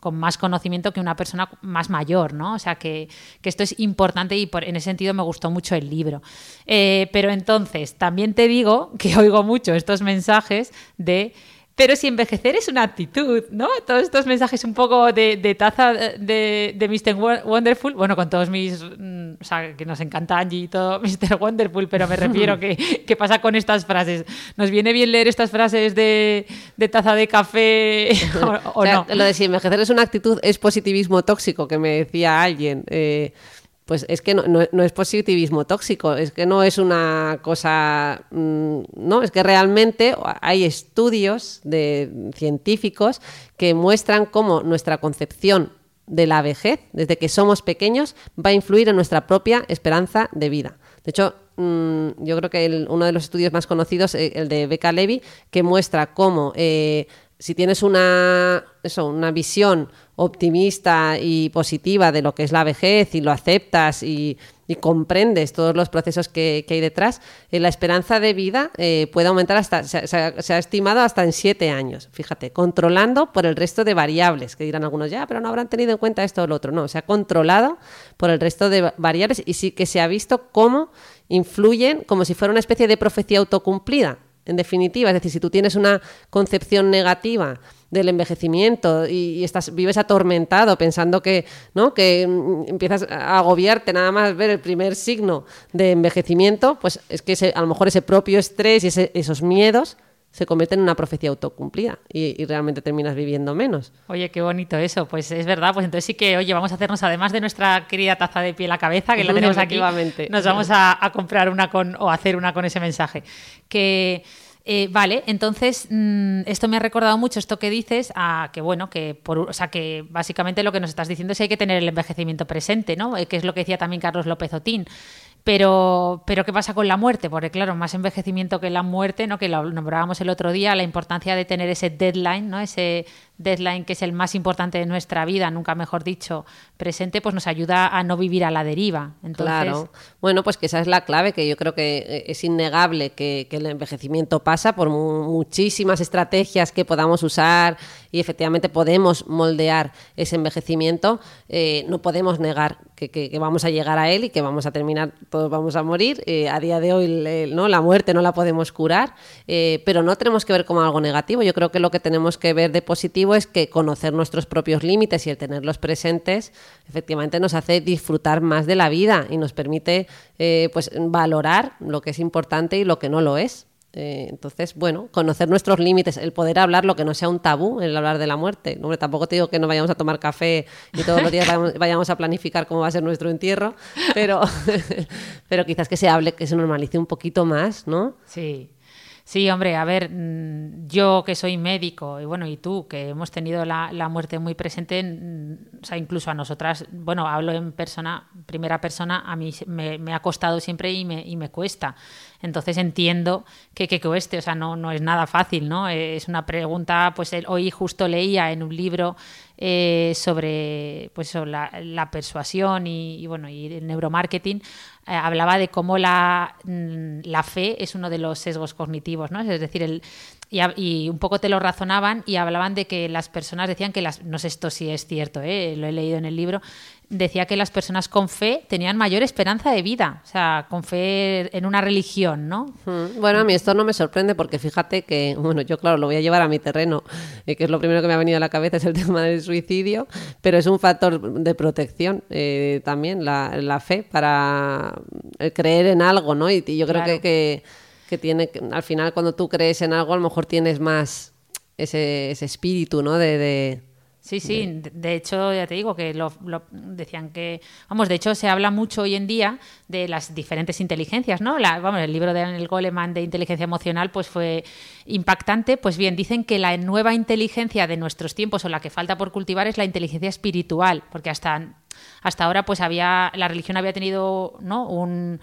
con más conocimiento que una persona más mayor, ¿no? O sea, que, esto es importante y por, en ese sentido me gustó mucho el libro. Eh, pero entonces, también te digo que oigo mucho estos mensajes de pero si envejecer es una actitud, ¿no? Todos estos mensajes un poco de, taza de, de, Mr. Wonderful, bueno, con todos mis, mm, o sea, que nos encanta Angie y todo Mr. Wonderful, pero me refiero que, ¿qué pasa con estas frases? ¿Nos viene bien leer estas frases de, taza de café o, no? Lo de si envejecer es una actitud es positivismo tóxico, que me decía alguien. Eh, pues es que no, es positivismo tóxico, es que no es una cosa, mm, no, es que realmente hay estudios de científicos que muestran cómo nuestra concepción de la vejez, desde que somos pequeños, va a influir en nuestra propia esperanza de vida. De hecho, mm, yo creo que uno de los estudios más conocidos, eh, el de Becca Levy, que muestra cómo eh, si tienes una, eso, una visión optimista y positiva de lo que es la vejez y lo aceptas y, comprendes todos los procesos que, hay detrás, eh, la esperanza de vida eh, puede aumentar hasta, se, ha estimado hasta en siete años, fíjate, controlando por el resto de variables, que dirán algunos, ya, pero no habrán tenido en cuenta esto o lo otro, no, se ha controlado por el resto de variables y sí que se ha visto cómo influyen como si fuera una especie de profecía autocumplida en definitiva. Es decir, si tú tienes una concepción negativa del envejecimiento y, estás, vives atormentado pensando que, ¿no? que mm, empiezas a agobiarte nada más ver el primer signo de envejecimiento, pues es que a lo mejor ese propio estrés y esos miedos se convierten en una profecía autocumplida y, realmente terminas viviendo menos. Oye, qué bonito eso. Pues es verdad, pues entonces sí que, oye, vamos a hacernos, además de nuestra querida taza de piel a cabeza, que la tenemos aquí, nos vamos a, a comprar una con, o hacer una con ese mensaje. Que Eh, vale, entonces mm, esto me ha recordado mucho esto que dices, a que bueno, que por, o sea, que básicamente lo que nos estás diciendo es que hay que tener el envejecimiento presente, ¿no? Eh, que es lo que decía también Carlos López Otín. Pero, pero ¿qué pasa con la muerte? Porque claro, más envejecimiento que la muerte, ¿no? Que lo nombrábamos el otro día, la importancia de tener ese deadline, ¿no? Ese deadline que es el más importante de nuestra vida, nunca mejor dicho, presente, pues nos ayuda a no vivir a la deriva. Entonces... Claro. Bueno, pues que esa es la clave, que yo creo que eh, es innegable que, que el envejecimiento pasa por muchísimas estrategias que podamos usar y efectivamente podemos moldear ese envejecimiento. Eh, no podemos negar que, que, que, vamos a llegar a él y que vamos a terminar, todos vamos a morir. Eh, a día de hoy, ¿no? la muerte no la podemos curar, pero no tenemos que ver como algo negativo. Yo creo que lo que tenemos que ver de positivo es que conocer nuestros propios límites y el tenerlos presentes efectivamente nos hace disfrutar más de la vida y nos permite eh, pues valorar lo que es importante y lo que no lo es. Eh, entonces, bueno, conocer nuestros límites, el poder hablar lo que no sea un tabú, el hablar de la muerte. Hombre, tampoco te digo que no vayamos a tomar café y todos los días vayamos, vayamos a planificar cómo va a ser nuestro entierro, pero, pero quizás que se hable, que se normalice un poquito más, ¿no? Sí. Sí, hombre, a ver, mm, yo que soy médico y bueno, y tú que hemos tenido la, muerte muy presente, mm, o sea, incluso a nosotras, bueno, hablo en persona, primera persona, a mí me, me ha costado siempre y me, y me cuesta. Entonces entiendo que, que cueste, o sea, no, no es nada fácil, ¿no? Es una pregunta, pues hoy justo leía en un libro eh, sobre pues sobre la, la persuasión y, y, bueno y el neuromarketing eh, hablaba de cómo la, mm, la, fe es uno de los sesgos cognitivos, ¿no? Es decir, el, y, un poco te lo razonaban y hablaban de que las personas decían que las, no sé esto si es cierto, ¿eh? lo he leído en el libro, decía que las personas con fe tenían mayor esperanza de vida, o sea, con fe en una religión, ¿no? Hmm. Bueno, a mí esto no me sorprende porque fíjate que, bueno, yo claro, lo voy a llevar a mi terreno, eh, que es lo primero que me ha venido a la cabeza, es el tema del suicidio, pero es un factor de protección eh, también, la, la, fe, para creer en algo, ¿no? Y, y yo creo claro. que, que que tiene, al final cuando tú crees en algo, a lo mejor tienes más ese, ese espíritu, ¿no? De, de Sí, sí, de, de, hecho, ya te digo que lo, lo, decían que, vamos, de hecho se habla mucho hoy en día de las diferentes inteligencias, ¿no? La, vamos, el libro de Daniel Goleman de inteligencia emocional pues fue impactante, pues bien, dicen que la nueva inteligencia de nuestros tiempos o la que falta por cultivar es la inteligencia espiritual, porque hasta, hasta ahora pues había, la religión había tenido, ¿no? Un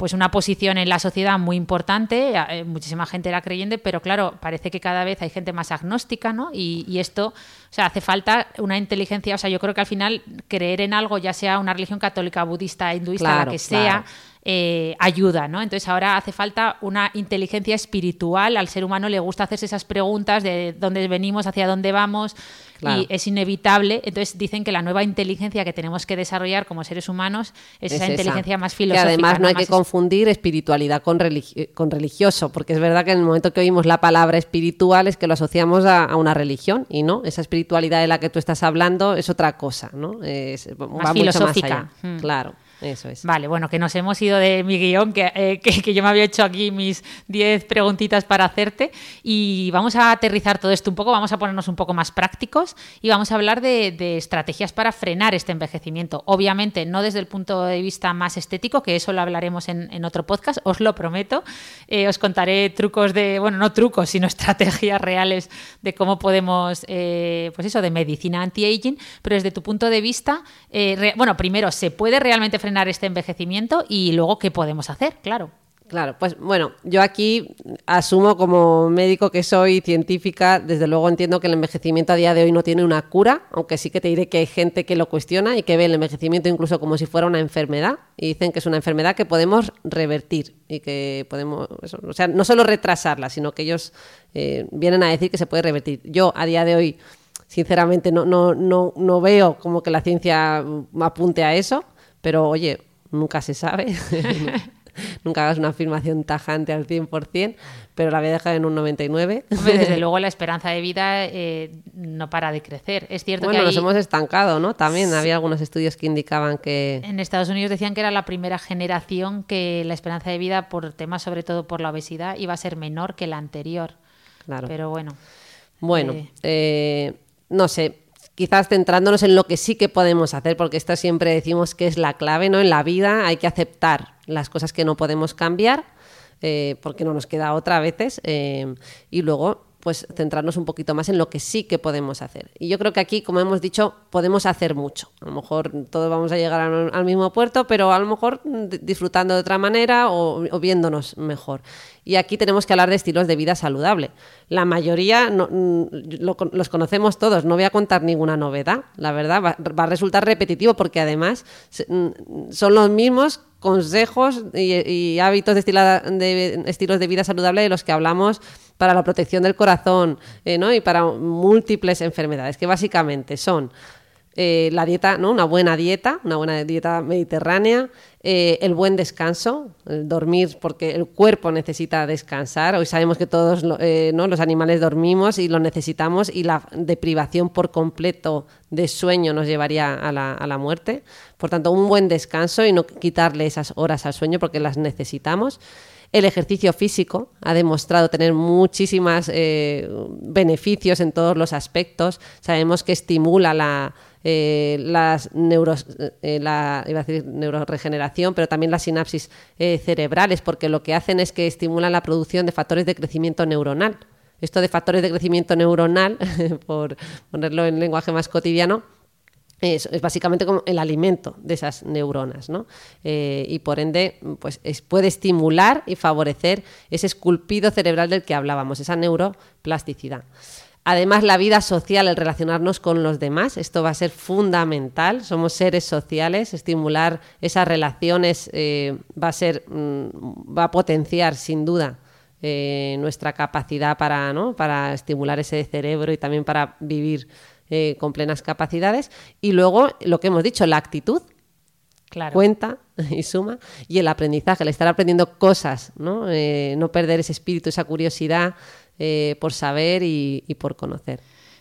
pues una posición en la sociedad muy importante, eh, muchísima gente era creyente, pero claro, parece que cada vez hay gente más agnóstica, ¿no? Y, y, esto, o sea, hace falta una inteligencia, o sea, yo creo que al final creer en algo, ya sea una religión católica, budista, hinduista, claro, la que sea, claro. Eh, ayuda, ¿no? Entonces ahora hace falta una inteligencia espiritual, al ser humano le gusta hacerse esas preguntas de dónde venimos, hacia dónde vamos, Claro. y es inevitable. Entonces dicen que la nueva inteligencia que tenemos que desarrollar como seres humanos es, es esa, esa, inteligencia más filosófica. Que además no hay que confundir espiritualidad con, religi con, religioso, porque es verdad que en el momento que oímos la palabra espiritual es que lo asociamos a, a, una religión y no, esa espiritualidad de la que tú estás hablando es otra cosa, ¿no? Es, más va filosófica. Mucho más allá. Mm. Claro. Eso es. Vale, bueno, que nos hemos ido de mi guion, que, eh, que, yo me había hecho aquí mis 10 preguntitas para hacerte y vamos a aterrizar todo esto un poco, vamos a ponernos un poco más prácticos y vamos a hablar de, de estrategias para frenar este envejecimiento. Obviamente, no desde el punto de vista más estético, que eso lo hablaremos en, en otro podcast, os lo prometo. Eh, os contaré trucos de, bueno, no trucos, sino estrategias reales de cómo podemos, eh, pues eso, de medicina anti-aging, pero desde tu punto de vista, eh, bueno, primero, ¿se puede realmente frenar frenar este envejecimiento y luego qué podemos hacer, claro. Claro, pues bueno, yo aquí asumo como médico que soy científica, desde luego entiendo que el envejecimiento a día de hoy no tiene una cura, aunque sí que te diré que hay gente que lo cuestiona y que ve el envejecimiento incluso como si fuera una enfermedad y dicen que es una enfermedad que podemos revertir y que podemos, eso, o sea, no solo retrasarla, sino que ellos eh, vienen a decir que se puede revertir. Yo a día de hoy sinceramente no, no, no, no veo como que la ciencia apunte a eso pero oye, nunca se sabe. nunca hagas una afirmación tajante al 100%, pero la voy a dejar en un 99. Hombre, desde luego la esperanza de vida eh, no para de crecer. Es cierto bueno, que nos hemos estancado, ¿no? También había algunos estudios que indicaban que... En Estados Unidos decían que era la primera generación que la esperanza de vida, por temas sobre todo por la obesidad, iba a ser menor que la anterior. Claro. Pero bueno. Bueno, eh... Eh, no sé, quizás centrándonos en lo que sí que podemos hacer, porque esto siempre decimos que es la clave, ¿no? En la vida hay que aceptar las cosas que no podemos cambiar, eh, porque no nos queda otra a veces, eh, y luego pues centrarnos un poquito más en lo que sí que podemos hacer. Y yo creo que aquí, como hemos dicho, podemos hacer mucho. A lo mejor todos vamos a llegar al, mismo puerto, pero a lo mejor disfrutando de otra manera o, viéndonos mejor. Y aquí tenemos que hablar de estilos de vida saludable. La mayoría mm, los conocemos todos, no voy a contar ninguna novedad, la verdad, va, a resultar repetitivo porque además mm, son los mismos consejos y, hábitos de, de estilos de vida saludable de los que hablamos para la protección del corazón eh, ¿no? y para múltiples enfermedades, que básicamente son eh, la dieta, ¿no? una buena dieta, una buena dieta mediterránea, eh, el buen descanso, el dormir porque el cuerpo necesita descansar. Hoy sabemos que todos ¿no? los animales dormimos y lo necesitamos y la deprivación por completo de sueño nos llevaría a la, a la muerte. Por tanto, un buen descanso y no quitarle esas horas al sueño porque las necesitamos. El ejercicio físico ha demostrado tener muchísimos eh, beneficios en todos los aspectos. Sabemos que estimula la, eh, las neuros, eh, neuroregeneración, pero también las sinapsis cerebrales, porque lo que hacen es que estimulan la producción de factores de crecimiento neuronal. Esto de factores de crecimiento neuronal, por ponerlo en lenguaje más cotidiano, es, básicamente como el alimento de esas neuronas, ¿no? Eh, y por ende, pues puede estimular y favorecer ese esculpido cerebral del que hablábamos, esa neuroplasticidad. Además, la vida social, el relacionarnos con los demás, esto va a ser fundamental. Somos seres sociales, estimular esas relaciones eh, va a ser, mm, va a potenciar sin duda eh, nuestra capacidad para, ¿no? para estimular ese cerebro y también para vivir eh, con plenas capacidades. Y luego, lo que hemos dicho, la actitud. Cuenta y suma. Y el aprendizaje, el estar aprendiendo cosas, ¿no? Eh, no perder ese espíritu, esa curiosidad eh, por saber y por conocer.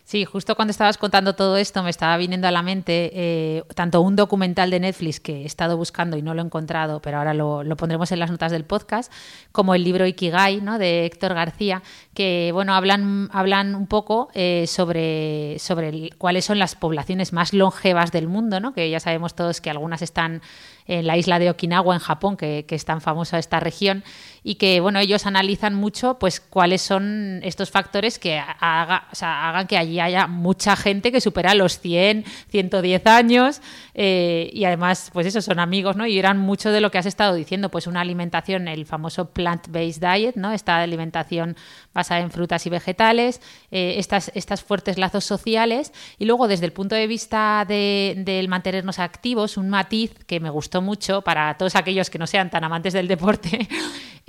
Sí, justo cuando estabas contando todo esto me estaba viniendo a la mente eh, tanto un documental de Netflix que he estado buscando y no lo he encontrado, pero ahora lo, pondremos en las notas del podcast, como el libro Ikigai ¿no? de Héctor García, que bueno, hablan, hablan un poco eh, sobre, sobre cuáles son las poblaciones más longevas del mundo, ¿no? que ya sabemos todos que algunas están en la isla de Okinawa, en Japón, que, es tan famosa esta región, y que bueno, ellos analizan mucho pues cuáles son estos factores que hagan que allí haya mucha gente que supera los 100, 110 años, eh, y además, pues eso, son amigos, ¿no? Y eran mucho de lo que has estado diciendo, pues una alimentación, el famoso plant-based diet, ¿no? Esta alimentación basada en frutas y vegetales, eh, estas, fuertes lazos sociales, y luego desde el punto de vista del de, mantenernos activos, un matiz que me gustó mucho para todos aquellos que no sean tan amantes del deporte.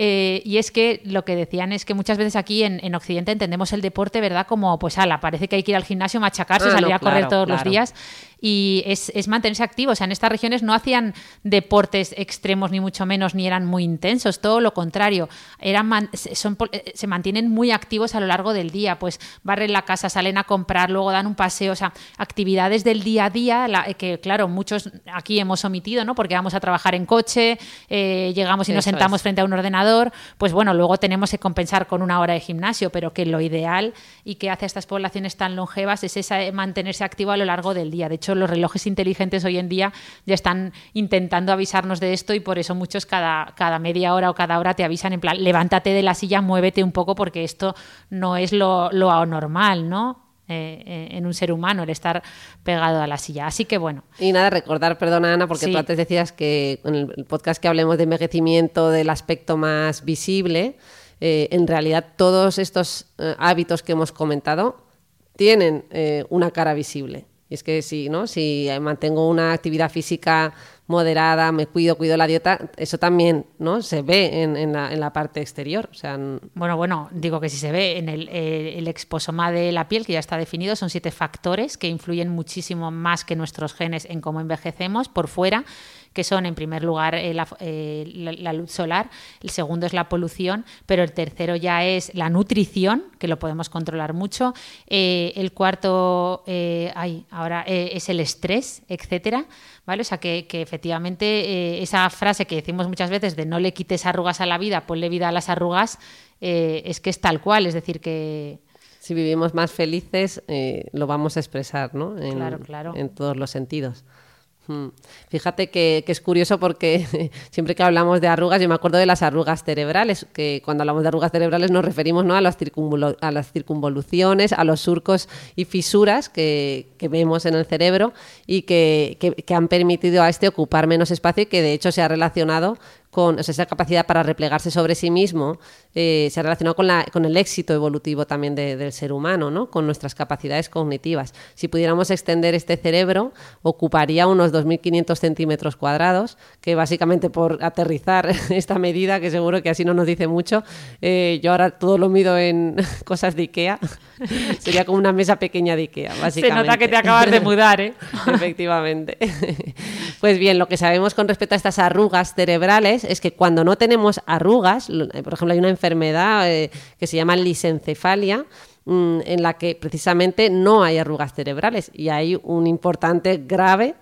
Eh, y es que lo que decían es que muchas veces aquí en, Occidente entendemos el deporte, ¿verdad? Como, pues, ala, parece que que ir al gimnasio, machacarse, ah, salir a correr todos los días y es, es, mantenerse activo. O sea, en estas regiones no hacían deportes extremos ni mucho menos, ni eran muy intensos, todo lo contrario. Eran son, eh, se mantienen muy activos a lo largo del día, pues barren la casa, salen a comprar, luego dan un paseo, o sea, actividades del día a día, eh, que claro, muchos aquí hemos omitido, ¿no? Porque vamos a trabajar en coche, eh, llegamos y nos sentamos frente a un ordenador, pues bueno, luego tenemos que compensar con una hora de gimnasio, pero que lo ideal y que hace a estas poblaciones tan longevas es esa, mantenerse activo a lo largo del día. De hecho, los relojes inteligentes hoy en día ya están intentando avisarnos de esto y por eso muchos cada, cada media hora o cada hora te avisan en plan, levántate de la silla, muévete un poco porque esto no es lo, lo anormal, ¿no? Eh, eh, en un ser humano, el estar pegado a la silla. Así que bueno. Y nada, recordar, perdona Ana, porque tú antes decías que en el podcast que hablemos de envejecimiento, del aspecto más visible, eh, en realidad todos estos hábitos que hemos comentado tienen una cara visible. Y es que si, ¿no? si mantengo una actividad física moderada, me cuido, cuido la dieta, eso también ¿no? se ve en, la, parte exterior. O sea, bueno, bueno, digo que si se ve en el, eh, el, exposoma de la piel, que ya está definido, son siete factores que influyen muchísimo más que nuestros genes en cómo envejecemos por fuera que son en primer lugar eh, eh, la, luz solar, el segundo es la polución, pero el tercero ya es la nutrición, que lo podemos controlar mucho, eh, el cuarto ay, ahora es el estrés, etcétera. ¿Vale? O sea que, efectivamente esa frase que decimos muchas veces de no le quites arrugas a la vida, ponle vida a las arrugas, es que es tal cual, es decir que si vivimos más felices, lo vamos a expresar ¿no? claro, claro. en todos los sentidos. Fíjate que, es curioso porque siempre que hablamos de arrugas, yo me acuerdo de las arrugas cerebrales, que cuando hablamos de arrugas cerebrales nos referimos ¿no? a, las a las circunvoluciones, a los surcos y fisuras que, vemos en el cerebro y que, que, han permitido a este ocupar menos espacio y que de hecho se ha relacionado con esa capacidad para replegarse sobre sí mismo, eh, se ha relacionado con, la, con el éxito evolutivo también del ser humano, ¿no? con nuestras capacidades cognitivas. Si pudiéramos extender este cerebro, ocuparía unos 2.500 centímetros cuadrados, que básicamente por aterrizar esta medida, que seguro que así no nos dice mucho, eh, yo ahora todo lo mido en cosas de Ikea, sería como una mesa pequeña de Ikea, básicamente. Se nota que te acabas de mudar, ¿eh? Efectivamente. Pues bien, lo que sabemos con respecto a estas arrugas cerebrales es que cuando no tenemos arrugas, eh, por ejemplo, hay una enfermedad eh, que se llama lisencefalia, mm, en la que precisamente no hay arrugas cerebrales y hay un importante, grave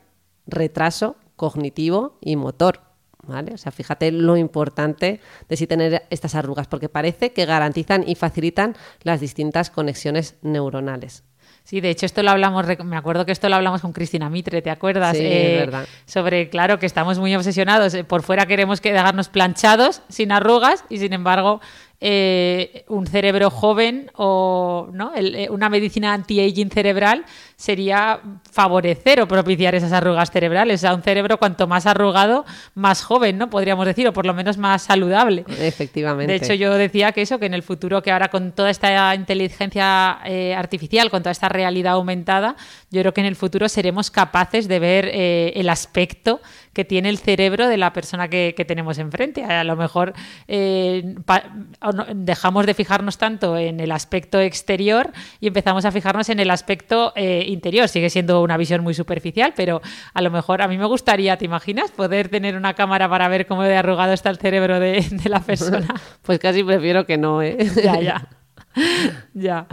retraso cognitivo y motor. ¿Vale? O sea, fíjate lo importante de si tener estas arrugas, porque parece que garantizan y facilitan las distintas conexiones neuronales. Sí, de hecho esto lo hablamos, me acuerdo que esto lo hablamos con Cristina Mitre, ¿te acuerdas? Sí, eh, verdad. Sobre, claro, que estamos muy obsesionados, eh, por fuera queremos que dejarnos planchados, sin arrugas, y sin embargo eh, un cerebro joven o ¿no? una medicina anti-aging cerebral sería favorecer o propiciar esas arrugas cerebrales. O sea, un cerebro cuanto más arrugado, más joven, ¿no? Podríamos decir, o por lo menos más saludable. Efectivamente. De hecho, yo decía que eso, que en el futuro, que ahora con toda esta inteligencia eh, artificial, con toda esta realidad aumentada, yo creo que en el futuro seremos capaces de ver eh, el aspecto que tiene el cerebro de la persona que, tenemos enfrente. A lo mejor eh, dejamos de fijarnos tanto en el aspecto exterior y empezamos a fijarnos en el aspecto interior. Sigue siendo una visión muy superficial, pero a lo mejor a mí me gustaría, ¿te imaginas? Poder tener una cámara para ver cómo de arrugado está el cerebro de, la persona. Pues casi prefiero que no, ¿eh? Ya, ya. ya.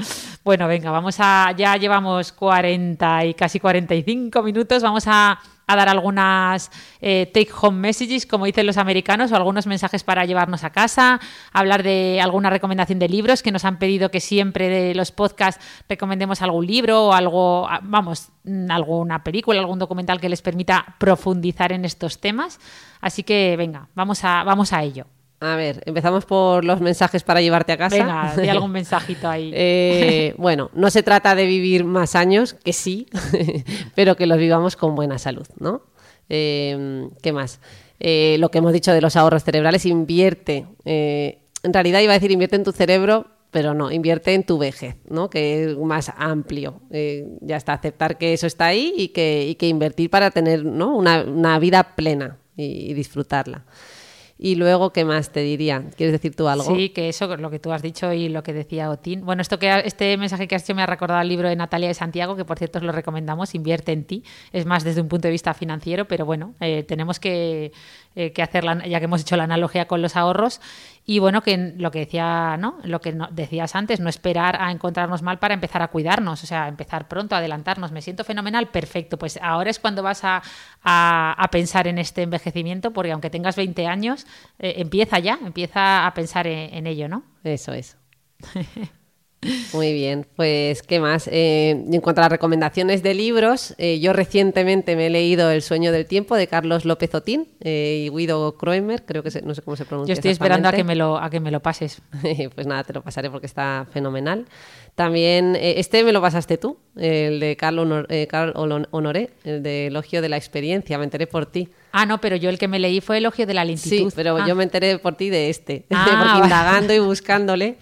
Bueno, venga, vamos a. Ya llevamos 40 y casi 45 minutos. Vamos a a dar algunas eh, take home messages, como dicen los americanos, o algunos mensajes para llevarnos a casa, hablar de alguna recomendación de libros que nos han pedido que siempre de los podcasts recomendemos algún libro o algo, ah, vamos, mm, alguna película, algún documental que les permita profundizar en estos temas. Así que venga, vamos a, vamos a ello. A ver, empezamos por los mensajes para llevarte a casa. Venga, di algún mensajito ahí. Eh, bueno, no se trata de vivir más años, que sí, pero que los vivamos con buena salud, ¿no? Eh, ¿Qué más? Eh, lo que hemos dicho de los ahorros cerebrales, invierte. en realidad iba a decir invierte en tu cerebro, pero no, invierte en tu vejez, ¿no? que es más amplio. ya está, aceptar que eso está ahí y que, que invertir para tener ¿no? una, vida plena y disfrutarla. Y luego, ¿qué más te diría? ¿Quieres decir tú algo? Sí, que eso, lo que tú has dicho y lo que decía Otín. Bueno, esto que este mensaje que has hecho me ha recordado el libro de Natalia de Santiago, que por cierto os lo recomendamos, Invierte en ti. Es más desde un punto de vista financiero, pero bueno, eh, tenemos que, eh, que hacer, ya que hemos hecho la analogía con los ahorros. Y bueno, que lo que decía, ¿no? Lo que decías antes, no esperar a encontrarnos mal para empezar a cuidarnos, o sea, empezar pronto, adelantarnos. Me siento fenomenal, perfecto. Pues ahora es cuando vas a, a, pensar en este envejecimiento, porque aunque tengas 20 años, eh, empieza ya, empieza a pensar en, ello, ¿no? Eso es. Muy bien, pues ¿qué más? Eh, en cuanto a las recomendaciones de libros, eh, yo recientemente me he leído El sueño del tiempo de Carlos López Otín y Guido Kroemer, creo que no sé cómo se pronuncia. Yo estoy esperando a que me lo, a que me lo pases. pues nada, te lo pasaré porque está fenomenal. También, eh, este me lo pasaste tú, el de Carl, eh, Honoré, el de Elogio de la Experiencia, me enteré por ti. Ah, no, pero yo el que me leí fue Elogio de la Lentitud. Sí, pero ah. yo me enteré por ti de este, ah, indagando y buscándole.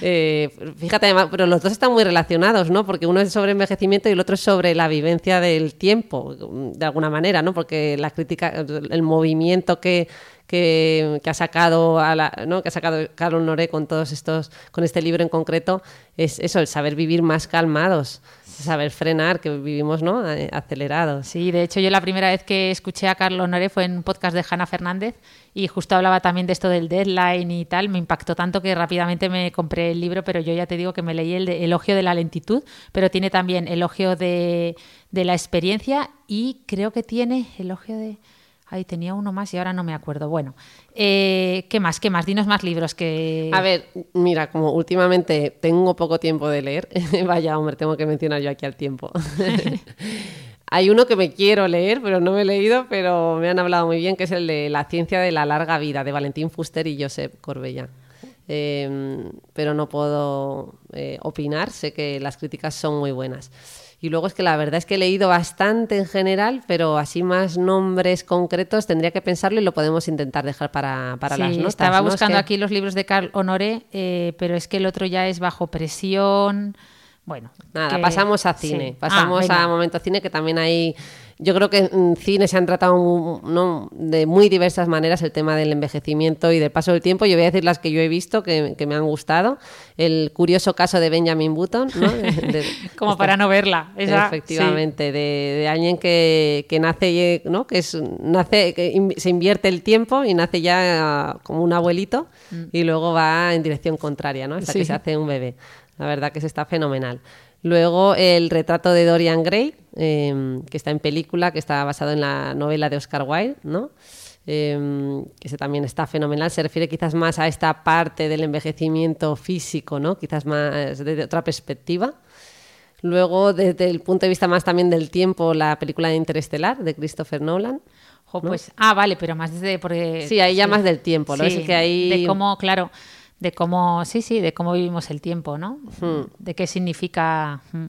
Eh, fíjate, además, pero los dos están muy relacionados, ¿no? Porque uno es sobre envejecimiento y el otro es sobre la vivencia del tiempo, de alguna manera, ¿no? Porque la crítica, el movimiento que que, ha sacado a la, ¿no? que ha sacado Carlos Noré con todos estos, con este libro en concreto, es eso, el saber vivir más calmados, saber frenar, que vivimos ¿no? Eh, acelerados. Sí, de hecho yo la primera vez que escuché a Carlos Noré fue en un podcast de Hanna Fernández y justo hablaba también de esto del deadline y tal, me impactó tanto que rápidamente me compré el libro, pero yo ya te digo que me leí el Elogio de la lentitud, pero tiene también Elogio de, de la experiencia y creo que tiene Elogio de... Ahí tenía uno más y ahora no me acuerdo. Bueno, eh, ¿qué más? ¿Qué más? Dinos más libros que... A ver, mira, como últimamente tengo poco tiempo de leer, vaya, hombre, tengo que mencionar yo aquí al tiempo. Hay uno que me quiero leer, pero no me he leído, pero me han hablado muy bien, que es el de La ciencia de la larga vida, de Valentín Fuster y Josep Corbella. Eh, pero no puedo eh, opinar, sé que las críticas son muy buenas. Y luego es que la verdad es que he leído bastante en general, pero así más nombres concretos tendría que pensarlo y lo podemos intentar dejar para, para Sí, las notas. Estaba ¿no? Es buscando que- aquí los libros de Carl Honoré, eh, pero es que el otro ya es bajo presión. Bueno. Nada, que- pasamos a cine. Ah, Pasamos a momento cine, que también hay. Yo creo que en cine se han tratado de muy diversas maneras el tema del envejecimiento y del paso del tiempo. Yo voy a decir las que yo he visto que, que me han gustado. El curioso caso de Benjamin Button, ¿no? De- de- Como para no verla. Esa, Efectivamente, de, de alguien que, que nace, ¿no? Que es, nace, que in- se invierte el tiempo y nace ya como un abuelito y luego va en dirección contraria, ¿no? Hasta Mm. Sí. que se hace un bebé. La verdad que se está fenomenal. Luego el retrato de Dorian Gray, eh, que está en película, que está basado en la novela de Oscar Wilde, ¿no? Eh, que ese también está fenomenal. Se refiere quizás más a esta parte del envejecimiento físico, ¿no? Quizás más desde otra perspectiva. Luego, desde el punto de vista más también del tiempo, la película de Interestelar de Christopher Nolan. Jo, pues, ah, vale, pero más desde porque Sí, ahí ya más del tiempo, ¿no? Sí, Es que ahí- de cómo, claro, de cómo, sí, sí, de cómo vivimos el tiempo, ¿no? Hmm. De qué significa. mm.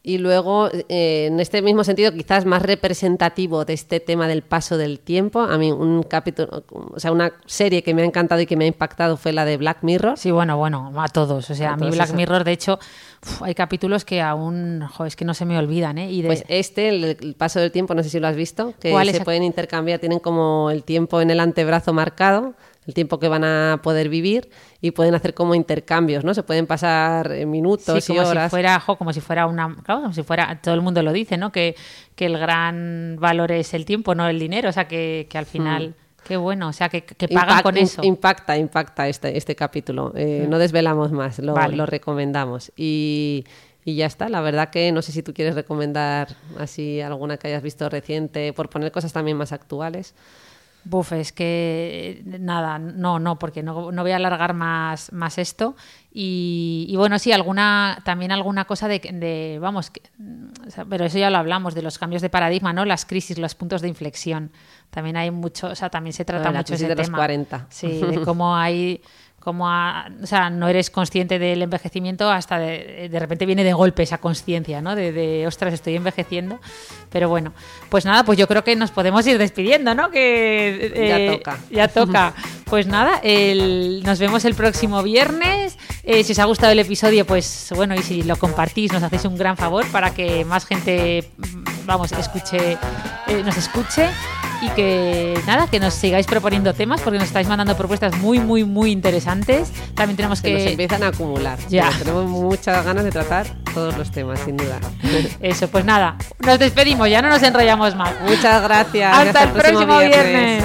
Y luego, eh, en este mismo sentido, quizás más representativo de este tema del paso del tiempo, a mí un capítulo, o sea, una serie que me ha encantado y que me ha impactado fue la de Black Mirror. Sí, bueno, bueno, a todos. O sea, A a mí Black Mirror, de hecho, uf, hay capítulos que aún, jo, es que no se me olvidan, ¿eh? Y de, Pues este, el, el paso del tiempo, no sé si lo has visto, que ¿Cuál se pueden intercambiar, tienen como el tiempo en el antebrazo marcado, el tiempo que van a poder vivir y pueden hacer como intercambios, ¿no? Se pueden pasar eh, minutos Sí, y como horas. si fuera, jo, como si fuera una, claro, como si fuera, todo el mundo lo dice, ¿no? Que, que el gran valor es el tiempo, no el dinero, o sea, que, que al final, qué bueno, o sea, que, que pagan Impact- con eso. Impacta, impacta este, este capítulo. Eh, No desvelamos más, lo, Vale. lo recomendamos. Y, y ya está. La verdad que no sé si tú quieres recomendar así alguna que hayas visto reciente, por poner cosas también más actuales. Buf, es que nada, no, no, porque no, no voy a alargar más, más esto. Y, y bueno, sí, alguna, también alguna cosa de, de vamos, que- o sea, pero eso ya lo hablamos, de los cambios de paradigma, ¿no? Las crisis, los puntos de inflexión. También hay mucho, o sea, también se trata la mucho crisis ese de los tema. 40. Sí, de cómo hay cómo a- o sea, no eres consciente del envejecimiento hasta de, de repente viene de golpe esa conciencia, ¿no? De, de, ostras, estoy envejeciendo. Pero bueno, pues nada, pues yo creo que nos podemos ir despidiendo, ¿no? Que Ya eh, toca. Ya toca. Pues nada, el- nos vemos el próximo viernes. Eh, si os ha gustado el episodio, pues bueno, y si lo compartís, nos hacéis un gran favor para que más gente, vamos, escuche, eh, nos escuche y que nada, que nos sigáis proponiendo temas porque nos estáis mandando propuestas muy, muy, muy interesantes. También tenemos Que nos que empiezan a acumular. Ya. Tenemos muchas ganas de tratar todos los temas, sin duda. eso, pues nada, nos despedimos, ya no nos enrollamos más. Muchas gracias. Hasta el próximo viernes.